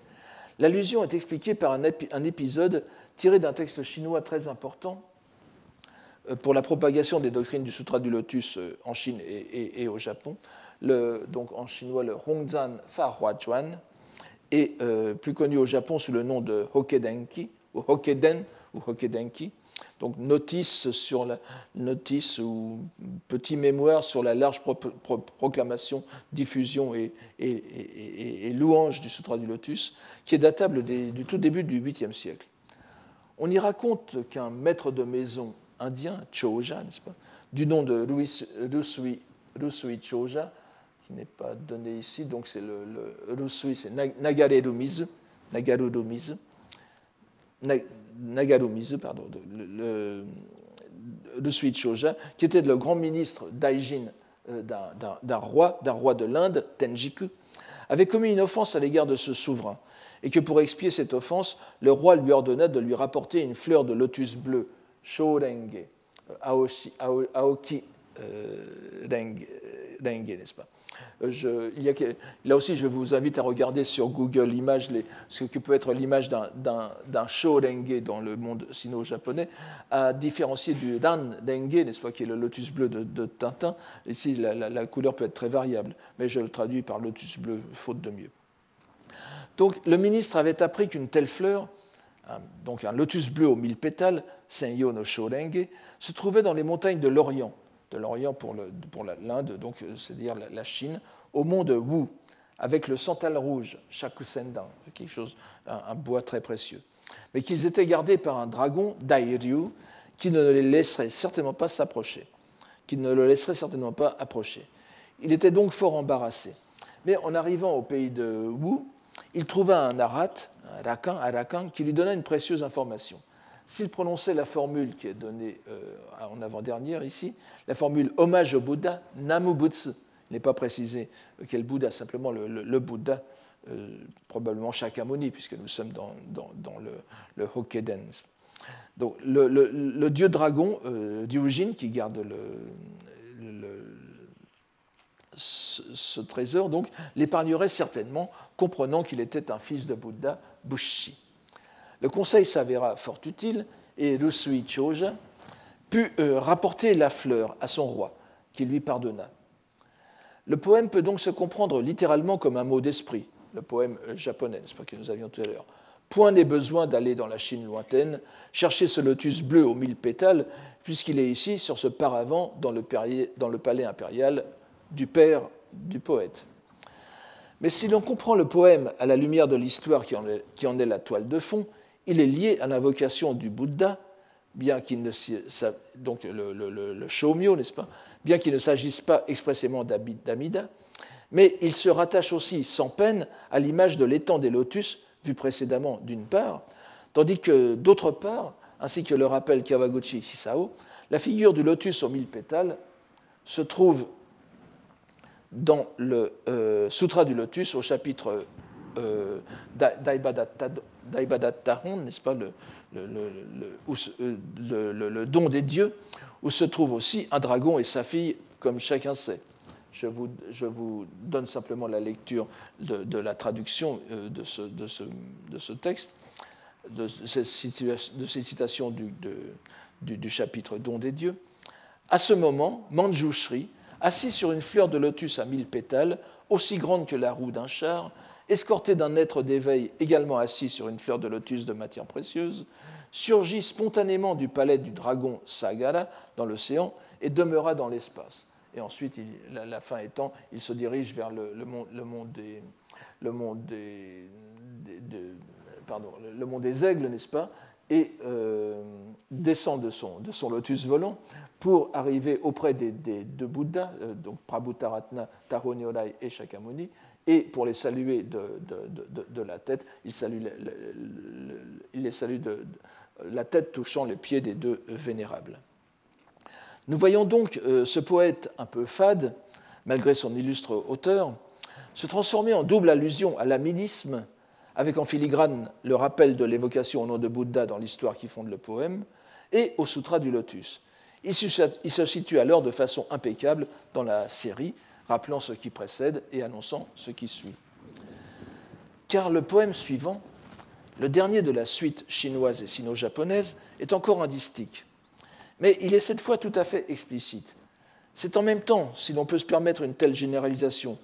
l'allusion est expliquée par un, épisode tiré d'un texte chinois très important euh, pour la propagation des doctrines du Sutra du Lotus euh, en Chine et, au Japon, donc en chinois le Hongzan Fa Hua Chuan, et euh, plus connu au Japon sous le nom de Hokedenki, ou Hokeden, ou Hokedenki. Donc notice, sur la, notice ou petit mémoire sur la large proclamation, diffusion et, louange du Sutra du Lotus, qui est datable du tout début du 8e siècle. On y raconte qu'un maître de maison indien, Choja, n'est-ce pas, du nom de Rusui, Rusui Choja, n'est pas donné ici, donc c'est le, le Rusui, c'est Nagare Rumizu, Nagaru Rumizu, Nagarumizu, pardon, Lusui Choja, qui était le grand ministre d'Aijin d'un roi, d'un roi de l'Inde, Tenjiku, avait commis une offense à l'égard de ce souverain, et que pour expier cette offense, le roi lui ordonna de lui rapporter une fleur de lotus bleu, Shorenge, Aoki Renge, n'est-ce pas? Euh, là aussi, je vous invite à regarder sur Google l'image, ce que peut être l'image d'un shōrenge dans le monde sino-japonais, à différencier du ran-renge, n'est-ce pas, qui est le lotus bleu de, Tintin. Ici, la, couleur peut être très variable, mais je le traduis par lotus bleu, faute de mieux. Donc, le ministre avait appris qu'une telle fleur, donc un lotus bleu aux mille pétales, Senyo no Shōrenge, se trouvait dans les montagnes de l'Orient de l'Orient pour l'Inde, donc euh, c'est-à-dire la Chine, au mont de Wu, avec le santal rouge, Shakusendan, quelque chose, un, bois très précieux. Mais qu'ils étaient gardés par un dragon, Dairyu, qui ne les laisserait certainement pas s'approcher, qui ne le laisserait certainement pas approcher. Il était donc fort embarrassé. Mais en arrivant au pays de Wu, il trouva un arat, un rakan, un rakan qui lui donna une précieuse information. S'il prononçait la formule qui est donnée euh, en avant-dernière ici, la formule hommage au Bouddha, Namu Butsu, n'est pas précisé quel Bouddha, simplement le, Bouddha, euh, probablement Shakyamuni, puisque nous sommes dans, le, le. Donc, le, dieu dragon euh, qui garde ce, trésor, donc l'épargnerait certainement, comprenant qu'il était un fils de Bouddha, Bushi. Le conseil s'avéra fort utile et Rusui Choja put euh, rapporter la fleur à son roi, qui lui pardonna. Le poème peut donc se comprendre littéralement comme un mot d'esprit, le poème euh, japonais, ce pas que nous avions tout à l'heure. Point n'est besoin d'aller dans la Chine lointaine, chercher ce lotus bleu aux mille pétales, puisqu'il est ici, sur ce paravent, dans le, palais impérial du père du poète. Mais si l'on comprend le poème à la lumière de l'histoire qui en est la toile de fond, il est lié à l'invocation du Bouddha, bien qu'il ne donc le, le, n'est-ce pas, bien qu'il ne s'agisse pas expressément d'Amida, mais il se rattache aussi sans peine à l'image de l'étang des lotus vu précédemment d'une part, tandis que d'autre part, ainsi que le rappelle Kawaguchi Hisao, la figure du lotus aux mille pétales se trouve dans le euh, Sutra du lotus au chapitre euh, d'Aibadattahon, n'est-ce pas, le, le, don des dieux, où se trouve aussi un dragon et sa fille, comme chacun sait. Je vous, je vous donne simplement la lecture de, la traduction euh, de ce, de ce, de ce texte, de ces, citations du, du, du, chapitre Don des dieux. À ce moment, Manjushri, assis sur une fleur de lotus à mille pétales, aussi grande que la roue d'un char, escorté d'un être d'éveil également assis sur une fleur de lotus de matière précieuse, surgit spontanément du palais du dragon Sagara dans l'océan et demeura dans l'espace. Et ensuite, la, fin étant, il se dirige vers le, monde, des aigles, n'est-ce pas? Et euh, descend de son, lotus volant pour arriver auprès des, deux Bouddhas, euh, donc Prabhutaratna, Taronyorai et Shakyamuni, et pour les saluer de, la tête, il les salue de, la tête touchant les pieds des deux vénérables. Nous voyons donc euh, ce poète un peu fade, malgré son illustre auteur, se transformer en double allusion à l'aminisme, avec en filigrane le rappel de l'évocation au nom de Bouddha dans l'histoire qui fonde le poème, et au Sutra du Lotus. Il se situe alors de façon impeccable dans la série, rappelant ce qui précède et annonçant ce qui suit. Car le poème suivant, le dernier de la suite chinoise et sino-japonaise, est encore indistique. Mais il est cette fois tout à fait explicite. C'est en même temps, si l'on peut se permettre une telle généralisation,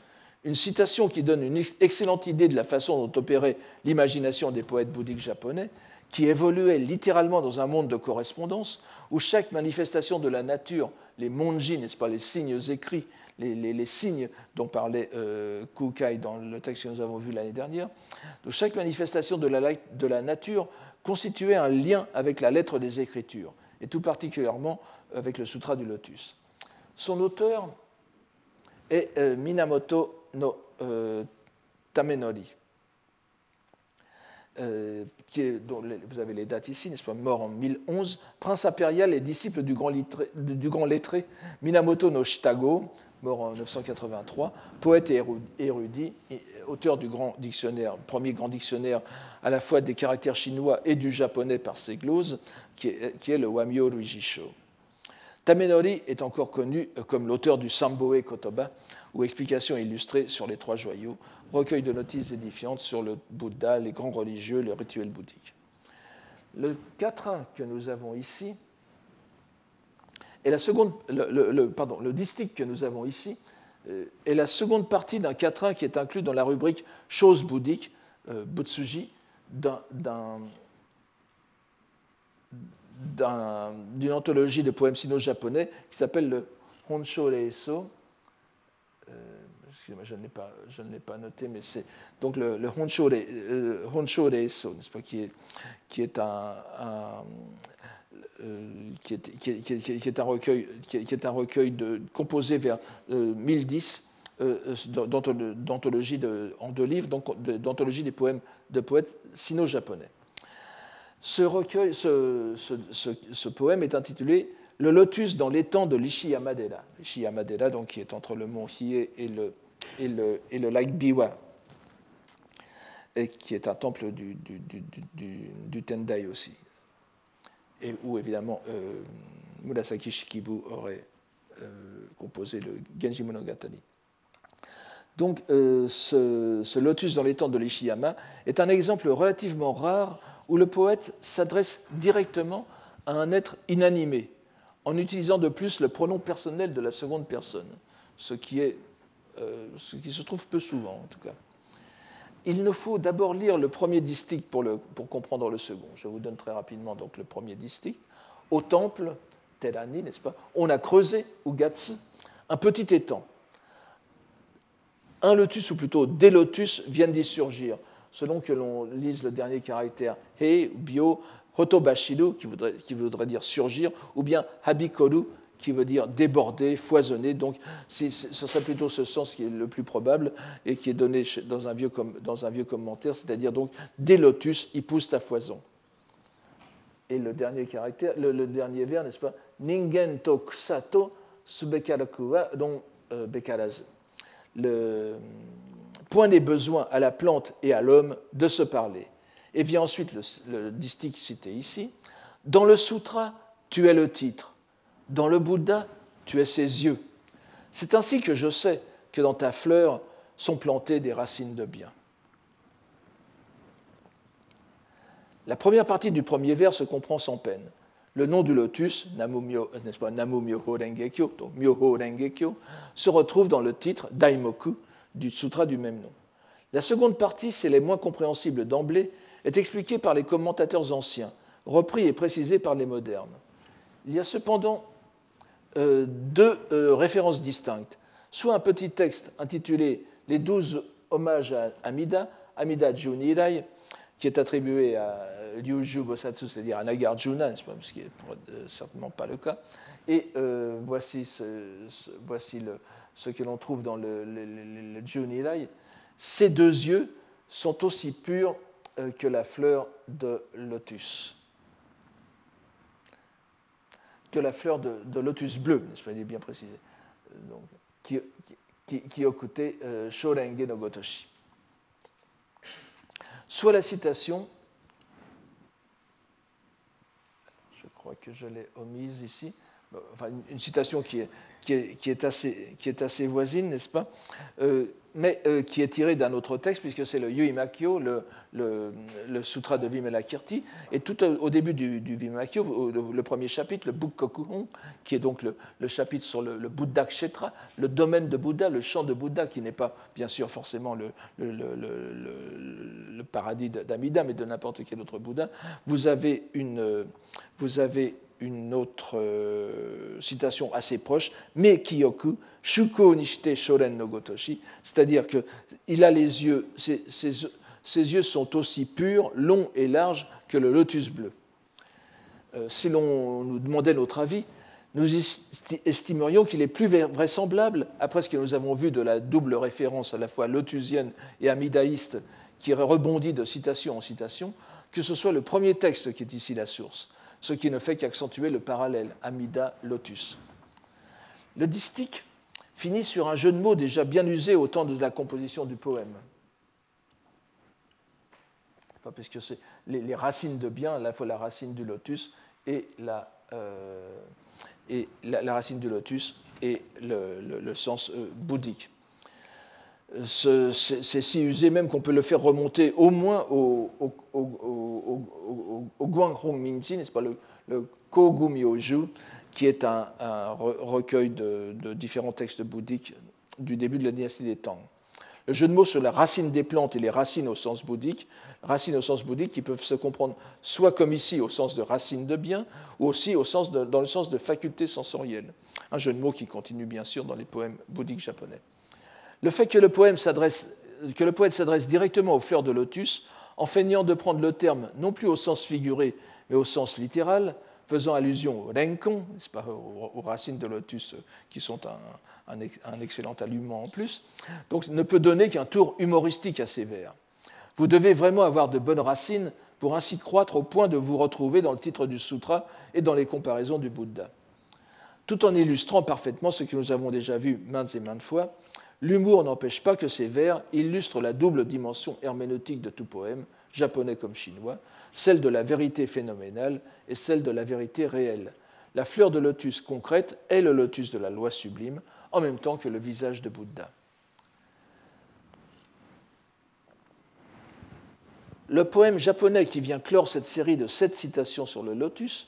une citation qui donne une excellente idée de la façon dont opérait l'imagination des poètes bouddhiques japonais, qui évoluait littéralement dans un monde de correspondance où chaque manifestation de la nature, les monji, n'est-ce pas, les signes écrits, les, signes dont parlait euh, Kukai dans le texte que nous avons vu l'année dernière. Donc, chaque manifestation de la, de la, nature constituait un lien avec la lettre des Écritures, et tout particulièrement avec le Sutra du Lotus. Son auteur est euh, Minamoto no euh, Tamenori. qui est, dont vous avez les dates ici, n'est-ce pas, mort en 1011, prince impérial et disciple du grand, lettré Minamoto no Shitago, mort en 983, poète et érudit, auteur du grand dictionnaire, premier grand dictionnaire à la fois des caractères chinois et du japonais par ses gloses, qui est, le Wamyo Ruijisho. Tamenori est encore connu comme l'auteur du Samboe Kotoba, ou explications illustrées sur les trois joyaux, recueil de notices édifiantes sur le Bouddha, les grands religieux, le rituel bouddhique. Le quatrain que nous avons ici est la seconde, le, pardon, le distique que nous avons ici euh, est la seconde partie d'un quatrain qui est inclus dans la rubrique choses bouddhiques, euh, Butsuji, d'une anthologie de poèmes sino-japonais qui s'appelle le Honsho Reiso. Euh, je ne l'ai pas, je pas noté, mais c'est donc le, le Honsho, euh, n'est-ce pas, qui est, un, euh, recueil, de, composé vers 1010 d'anthologie de, en deux livres, d'anthologie des poèmes de poètes sino-japonais. Ce, recueil, ce, poème est intitulé Le lotus dans l'étang de l'Ishi Yamadera. L'Ishi Yamadera, donc, qui est entre le mont Hiei et le, lac Biwa, et qui est un temple du, Tendai aussi, et où évidemment euh, Murasaki Shikibu aurait euh, composé le Genji Monogatari. Donc euh, ce, lotus dans l'étang de l'Ishiyama est un exemple relativement rare où le poète s'adresse directement à un être inanimé, en utilisant de plus le pronom personnel de la seconde personne, ce qui, est, euh, ce qui se trouve peu souvent en tout cas. Il nous faut d'abord lire le premier distique pour, le, pour, comprendre le second. Je vous donne très rapidement donc le premier distique. Au temple, Terani, n'est-ce pas, on a creusé, ou Gatsi, un petit étang un lotus, ou plutôt des lotus, viennent d'y surgir, selon que l'on lise le dernier caractère he, bio, hotobashiru, qui voudrait, dire surgir, ou bien habikoru, qui veut dire déborder, foisonner. Donc, ce serait plutôt ce sens qui est le plus probable et qui est donné dans un vieux, dans un vieux commentaire, c'est-à-dire donc des lotus, ils poussent à foison. Et le dernier caractère, le, dernier vers, n'est-ce pas? Ningen to kusato subekarakuwa, donc euh, le point des besoins à la plante et à l'homme de se parler. Et vient ensuite le, distique cité ici. Dans le sutra, tu es le titre. Dans le Bouddha, tu es ses yeux. C'est ainsi que je sais que dans ta fleur sont plantées des racines de bien. La première partie du premier vers se comprend sans peine. Le nom du lotus, Namu, Myoho Rengekyo, donc Myoho Rengekyo, se retrouve dans le titre Daimoku du sutra du même nom. La seconde partie, c'est les moins compréhensibles d'emblée, est expliquée par les commentateurs anciens, repris et précisée par les modernes. Il y a cependant euh, deux euh, références distinctes, soit un petit texte intitulé Les douze hommages à Amida, Amida Junirai, qui est attribué à Ryuju Bosatsu, c'est-à-dire à Nagarjuna, ce qui n'est euh, certainement pas le cas. Et voici, ce, le, que l'on trouve dans le, le. Ces deux yeux sont aussi purs que la fleur de lotus. Que la fleur de, lotus bleu, n'est-ce pas, il est bien précisé. Donc, qui, qui, qui, Shorenge no Gotoshi soit la citation, je crois que je l'ai omise ici, une, citation qui est, assez, voisine, n'est-ce pas? Euh, mais euh, qui est tiré d'un autre texte, puisque c'est le Yuimakyo, le, Sutra de Vimalakirti. Et tout au, début du, du le, premier chapitre, le Bukkokuhon, qui est donc le, chapitre sur le, Bouddha Kshetra, le domaine de Bouddha, le champ de Bouddha, qui n'est pas bien sûr forcément le, paradis d'Amida, mais de n'importe quel autre Bouddha, vous avez une, vous avez une autre euh, citation assez proche, mais Kiyoku, Shuko Nishite Shoren no Gotoshi, c'est-à-dire qu'il a les yeux, ses, yeux sont aussi purs, longs et larges que le lotus bleu. Euh, si l'on nous demandait notre avis, nous estimerions qu'il est plus vraisemblable, après ce que nous avons vu de la double référence à la fois lotusienne et amidaïste qui rebondit de citation en citation, que ce soit le premier texte qui est ici la source, ce qui ne fait qu'accentuer le parallèle Amida-Lotus. Le distique finit sur un jeu de mots déjà bien usé au temps de la composition du poème. Les, racines de bien, à la fois la racine du lotus et la, euh, racine du lotus et le, sens euh, bouddhique. C'est si usé même qu'on peut le faire remonter au moins au, Guanghong Mingji, n'est-ce pas, le, le Kogumyoju, qui est un, recueil de, de, différents textes bouddhiques du début de la dynastie des Tang. Le jeu de mots sur la racine des plantes et les racines au sens bouddhique, racines au sens bouddhique qui peuvent se comprendre soit comme ici au sens de racine de bien, ou aussi au sens dans le sens de faculté sensorielle. Un jeu de mots qui continue bien sûr dans les poèmes bouddhiques japonais. Le fait que le, poète s'adresse directement aux fleurs de lotus, en feignant de prendre le terme non plus au sens figuré, mais au sens littéral, faisant allusion au renkon, pas, aux, racines de lotus qui sont un, excellent aliment en plus, ne peut donner qu'un tour humoristique à ces vers. Vous devez vraiment avoir de bonnes racines pour ainsi croître au point de vous retrouver dans le titre du sutra et dans les comparaisons du Bouddha. Tout en illustrant parfaitement ce que nous avons déjà vu maintes et maintes fois, l'humour n'empêche pas que ces vers illustrent la double dimension herméneutique de tout poème, japonais comme chinois, celle de la vérité phénoménale et celle de la vérité réelle. La fleur de lotus concrète est le lotus de la loi sublime, en même temps que le visage de Bouddha. Le poème japonais qui vient clore cette série de sept citations sur le lotus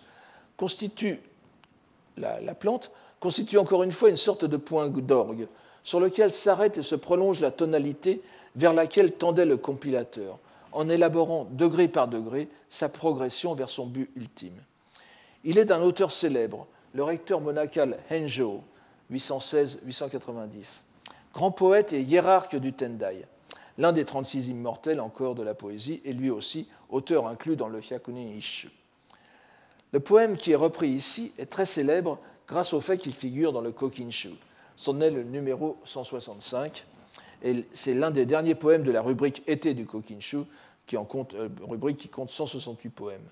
constitue, la, plante, constitue encore une fois une sorte de point d'orgue sur lequel s'arrête et se prolonge la tonalité vers laquelle tendait le compilateur, en élaborant degré par degré sa progression vers son but ultime. Il est d'un auteur célèbre, le recteur monacal Henjo, 816-890, grand poète et hiérarque du Tendai, l'un des 36 immortels encore de la poésie, et lui aussi auteur inclus dans le Hyakuni Ishu. Le poème qui est repris ici est très célèbre grâce au fait qu'il figure dans le Kokinshu. Son est le numéro 165, et c'est l'un des derniers poèmes de la rubrique Été du Kokinshu, qui en compte, euh, rubrique qui compte 168 poèmes.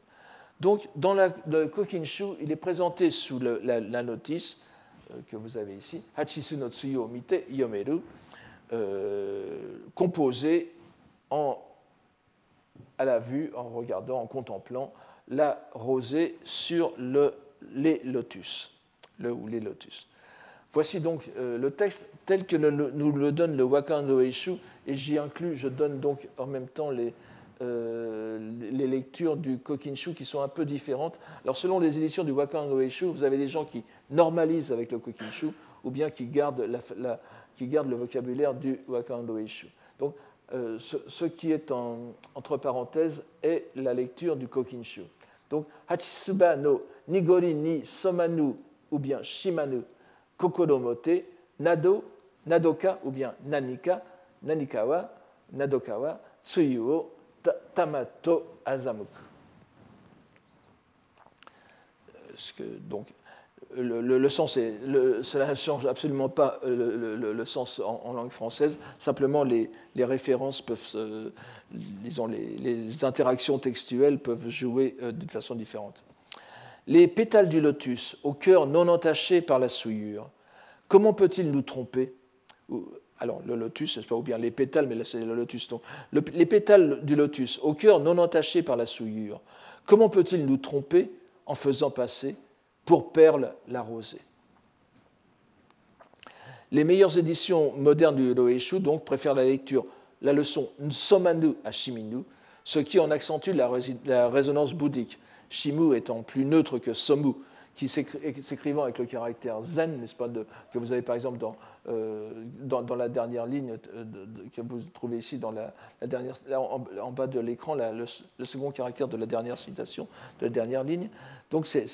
Donc, dans la, le Kokinshu, il est présenté sous la, notice euh, que vous avez ici, Hachisu no Tsuyo Mite Yomeru, euh, composé à la vue, en regardant, en contemplant la rosée sur le, les lotus, le ou les lotus. Voici donc euh, le texte tel que nous le donne le Wakan no Eishu, et j'y inclus, je donne donc en même temps les, euh, les lectures du Kokinshu qui sont un peu différentes. Alors selon les éditions du Wakan no Eishu, vous avez des gens qui normalisent avec le Kokinshu, ou bien qui gardent le vocabulaire du Wakando Ishu. Donc, euh, ce, qui est entre parenthèses est la lecture du Kokinshu. Donc, Hachisuba no Nigori ni Somanu ou bien Shimanu Kokoromote Nado, Nadoka ou bien Nanika, Nanikawa, Nadokawa, Tsuyu Tamato Azamuku. Euh, donc, le, sens cela ne change absolument pas le, sens en, langue française, simplement les, références peuvent, disons, les, interactions textuelles peuvent jouer euh, d'une façon différente. Les pétales du lotus, au cœur non entaché par la souillure, comment peut-il nous tromper alors, le lotus, c'est pas ou bien les pétales, mais là c'est le lotus. Donc, les pétales du lotus, au cœur non entaché par la souillure, comment peut-il nous tromper en faisant passer pour perle la rosée. Les meilleures éditions modernes du Loeshu donc préfèrent la lecture, la leçon Nsomanu à ce qui en accentue la, résonance bouddhique, Shimu étant plus neutre que Somu, qui s'écrivant avec le caractère zen, n'est-ce pas, que vous avez par exemple dans, euh, la dernière ligne euh, que vous trouvez ici en, bas de l'écran, le, second caractère de la dernière citation, de la dernière ligne. Donc c'est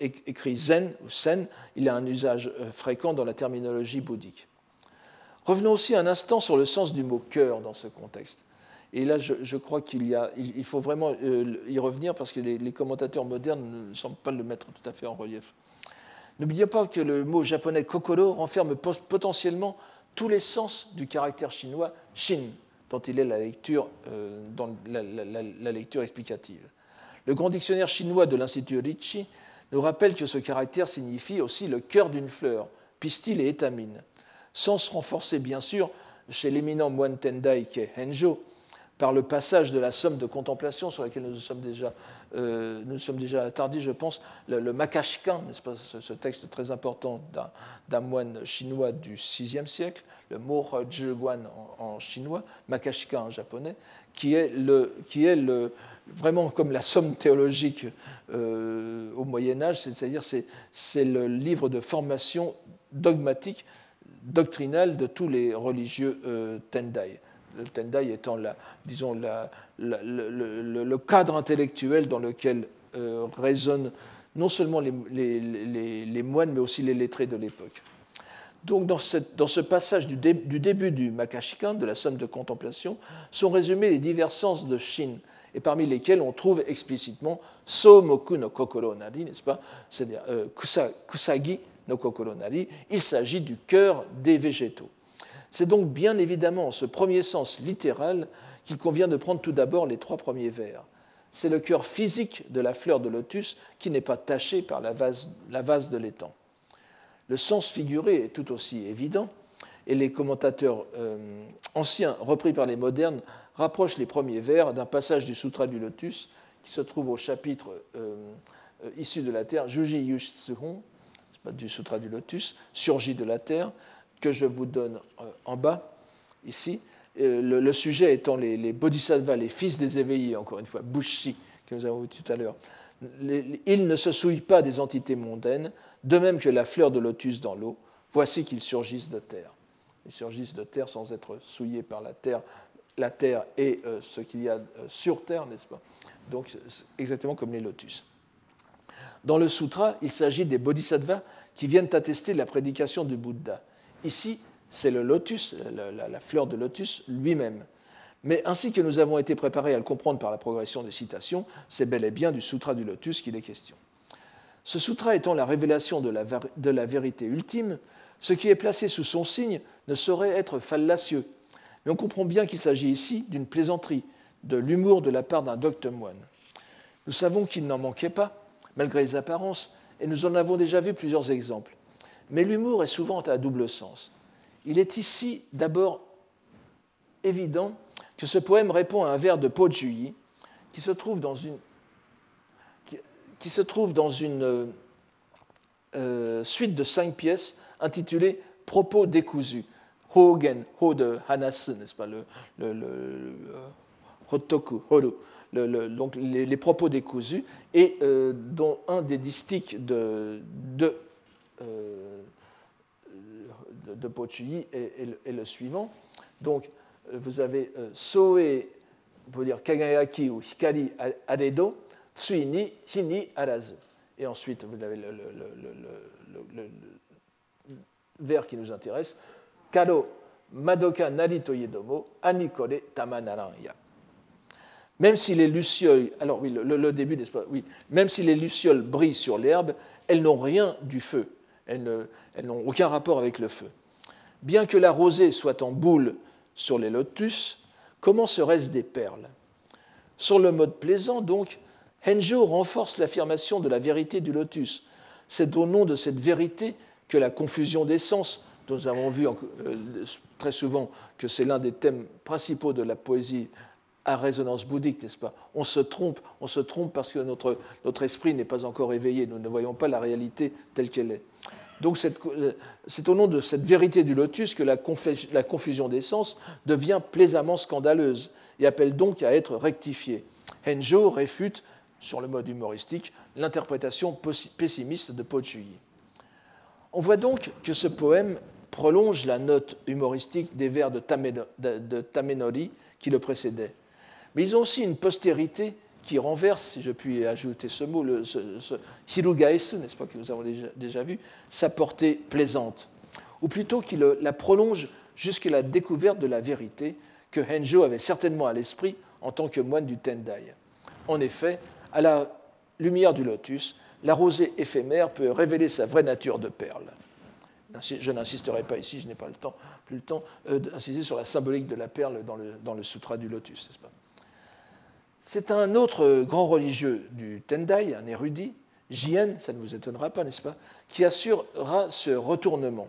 écrit zen ou sen, il a un usage euh, fréquent dans la terminologie bouddhique. Revenons aussi un instant sur le sens du mot cœur dans ce contexte. Et là, je, crois qu'il il faut vraiment euh, y revenir parce que les, commentateurs modernes ne semblent pas le mettre tout à fait en relief. N'oubliez pas que le mot japonais kokoro renferme potentiellement tous les sens du caractère chinois shin, dont il est la lecture, euh, dans la, lecture explicative. Le grand dictionnaire chinois de l'Institut Ricci nous rappelle que ce caractère signifie aussi le cœur d'une fleur, pistil et étamine. Sens renforcé bien sûr chez l'éminent moine Tendai qui est Henjo, par le passage de la somme de contemplation sur laquelle nous sommes déjà, euh, nous sommes déjà attardés, je pense, le, le Makashikan, n'est-ce pas, ce, texte très important d'un moine chinois du VIe siècle, le Mohojiguan en, en chinois, Makashikan en japonais, qui est, le, qui est vraiment comme la somme théologique euh, au Moyen Âge, c'est-à-dire c'est le livre de formation dogmatique, doctrinale de tous les religieux euh, Tendai le Tendai étant la, disons, la, le, cadre intellectuel dans lequel euh, résonnent non seulement les, moines, mais aussi les lettrés de l'époque. Donc, dans, ce passage du, du, début du Makashikan, de la somme de contemplation, sont résumés les divers sens de Shin, et parmi lesquels on trouve explicitement Somoku no Kokoro Nari, n'est-ce pas? C'est-à-dire euh, Kusagi no Kokoro Nari, il s'agit du cœur des végétaux. C'est donc bien évidemment en ce premier sens littéral qu'il convient de prendre tout d'abord les trois premiers vers. C'est le cœur physique de la fleur de lotus qui n'est pas taché par la vase, de l'étang. Le sens figuré est tout aussi évident, et les commentateurs euh, anciens, repris par les modernes, rapprochent les premiers vers d'un passage du Sutra du Lotus qui se trouve au chapitre euh, euh, issu de la terre, Juji Yushitsuhon, du Sutra du Lotus, surgit de la terre, que je vous donne euh, en bas, ici, euh, le, sujet étant les, bodhisattvas, les fils des éveillés, encore une fois, Bushi, que nous avons vu tout à l'heure. Ils ne se souillent pas des entités mondaines, de même que la fleur de lotus dans l'eau. Voici qu'ils surgissent de terre. Ils surgissent de terre sans être souillés par la terre, la terre et euh, ce qu'il y a sur terre, n'est-ce pas? Donc, exactement comme les lotus. Dans le sutra, il s'agit des bodhisattvas qui viennent attester la prédication du Bouddha. Ici, c'est le lotus, la, fleur de lotus lui-même. Mais ainsi que nous avons été préparés à le comprendre par la progression des citations, c'est bel et bien du sutra du lotus qu'il est question. Ce sutra étant la révélation de la, de la vérité ultime, ce qui est placé sous son signe ne saurait être fallacieux. Mais on comprend bien qu'il s'agit ici d'une plaisanterie, de l'humour de la part d'un docte moine. Nous savons qu'il n'en manquait pas, malgré les apparences, et nous en avons déjà vu plusieurs exemples. Mais l'humour est souvent à double sens. Il est ici d'abord évident que ce poème répond à un vers de Po qui se trouve dans une, qui, se trouve dans une euh, suite de cinq pièces intitulée Propos décousus. Hogen, Ho de Hanasu, n'est-ce pas, le, le, le, Hotoku, Horu, donc les, propos décousus, et euh, dont un des distiques de, de euh, de, Pochuyi est, le suivant. Donc, vous avez euh, Soe, on peut dire Kagayaki ou Hikari Aredo, Tsui ni Hini Arazu. Et ensuite, vous avez le, vers qui nous intéresse, Karo Madoka Narito Yedomo, Anikore Tamanaranya. Même si les lucioles, alors oui, le, début, n'est-ce pas? Oui, même si les lucioles brillent sur l'herbe, elles n'ont rien du feu elles n'ont aucun rapport avec le feu. Bien que la rosée soit en boule sur les lotus, comment serait-ce des perles? Sur le mode plaisant, donc, Henjo renforce l'affirmation de la vérité du lotus. C'est au nom de cette vérité que la confusion des sens, dont nous avons vu euh, très souvent que c'est l'un des thèmes principaux de la poésie à résonance bouddhique, n'est-ce pas? On se trompe, on se trompe parce que notre, notre esprit n'est pas encore éveillé, nous ne voyons pas la réalité telle qu'elle est. Donc c'est au nom de cette vérité du lotus que la, confusion des sens devient plaisamment scandaleuse et appelle donc à être rectifiée. Henjo réfute, sur le mode humoristique, l'interprétation pessimiste de Pochuyi. On voit donc que ce poème prolonge la note humoristique des vers de, Tamenori qui le précédaient. Mais ils ont aussi une postérité qui renverse, si je puis ajouter ce mot, le, ce, n'est-ce pas, que nous avons déjà, vu, sa portée plaisante, ou plutôt qu'il la prolonge jusqu'à la découverte de la vérité que Henjo avait certainement à l'esprit en tant que moine du Tendai. En effet, à la lumière du lotus, la rosée éphémère peut révéler sa vraie nature de perle. je n'insisterai pas ici, je n'ai pas le temps, plus le temps euh, d'insister sur la symbolique de la perle dans le, dans le sutra du lotus, n'est-ce pas? C'est un autre grand religieux du Tendai, un érudit, Jien, ça ne vous étonnera pas, n'est-ce pas, qui assurera ce retournement.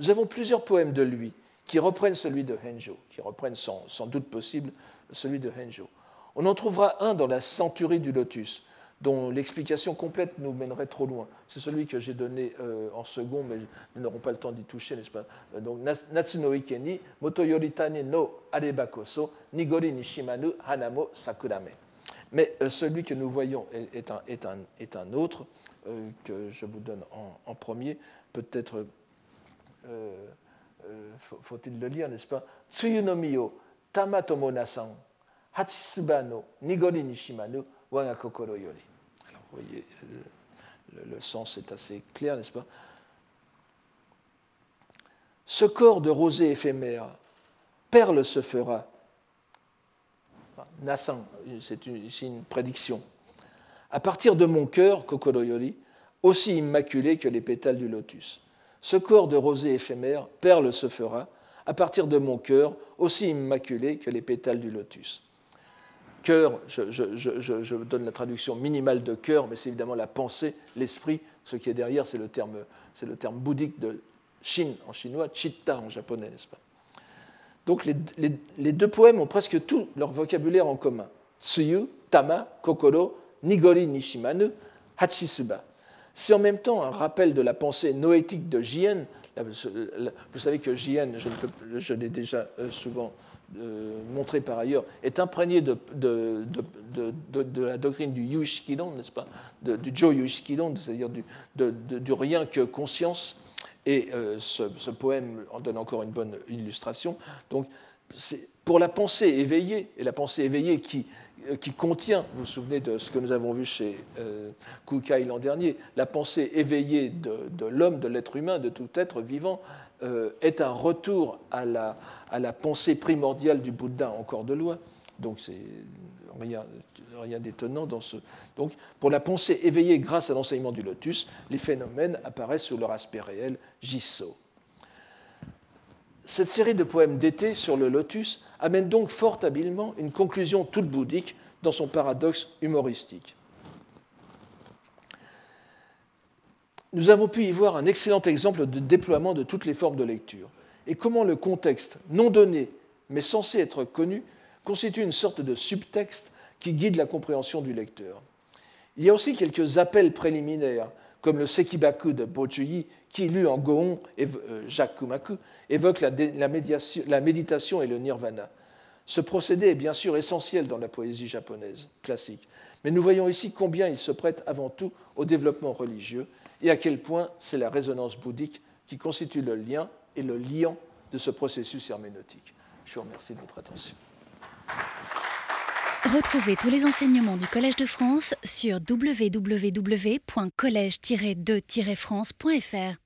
Nous avons plusieurs poèmes de lui qui reprennent celui de Henjo, qui reprennent sans, sans doute possible celui de Henjo. On en trouvera un dans la Centurie du Lotus, dont l'explication complète nous mènerait trop loin. C'est celui que j'ai donné euh, en second, mais nous n'aurons pas le temps d'y toucher, n'est-ce pas? Euh, Donc, Natsuno Ikeni, Motoyoritani no Arebakoso, Nigori Nishimanu, Hanamo Sakurame. Mais euh, celui que nous voyons est, un, autre, que je vous donne en, premier. Peut-être faut-il le lire, n'est-ce pas? Tsuyu no Miyo, Tamatomo Nasan, Hachisubano, Nigori Nishimanu, Wagakokoro Yori. Vous voyez, le, sens est assez clair, n'est-ce pas? Ce corps de rosée éphémère, perle se fera. Nassan, c'est une prédiction. À partir de mon cœur, Kokoroyori, aussi immaculé que les pétales du lotus. Ce corps de rosée éphémère, perle se fera, à partir de mon cœur, aussi immaculé que les pétales du lotus. Cœur, je, donne la traduction minimale de cœur, mais c'est évidemment la pensée, l'esprit. Ce qui est derrière, c'est le terme, c'est le terme bouddhique de Shin en chinois, Chitta en japonais, n'est-ce pas? Donc les, deux poèmes ont presque tout leur vocabulaire en commun. Tsuyu, Tama, Kokoro, Nigori Nishimanu, Hachisuba. C'est en même temps un rappel de la pensée noétique de Jien. Vous savez que Jien, je l'ai déjà montré par ailleurs, est imprégné de, de, de, de la doctrine du Yushikidon, n'est-ce pas? Du Jo Yushikidon, c'est-à-dire du, du, rien que conscience. Et euh, ce, poème en donne encore une bonne illustration. Donc, pour la pensée éveillée, et la pensée éveillée qui, euh, qui contient, vous vous souvenez de ce que nous avons vu chez euh, Kukai l'an dernier, la pensée éveillée de, l'homme, de l'être humain, de tout être vivant, est un retour à la, pensée primordiale du Bouddha encore de loi. Donc c'est rien, rien d'étonnant dans ce. Donc pour la pensée éveillée grâce à l'enseignement du lotus, les phénomènes apparaissent sous leur aspect réel, Jisso. Cette série de poèmes d'été sur le lotus amène donc fort habilement une conclusion toute bouddhique dans son paradoxe humoristique. Nous avons pu y voir un excellent exemple de déploiement de toutes les formes de lecture et comment le contexte non donné mais censé être connu constitue une sorte de subtexte qui guide la compréhension du lecteur. Il y a aussi quelques appels préliminaires, comme le Sekibaku de Bojuyi, qui, lu en Gohon, euh, Jacques Kumaku, évoque la méditation et le nirvana. Ce procédé est bien sûr essentiel dans la poésie japonaise classique, mais nous voyons ici combien il se prête avant tout au développement religieux et à quel point c'est la résonance bouddhique qui constitue le lien et le liant de ce processus herméneutique. Je vous remercie de votre attention. Retrouvez tous les enseignements du Collège de France sur www.colège-2-france.fr.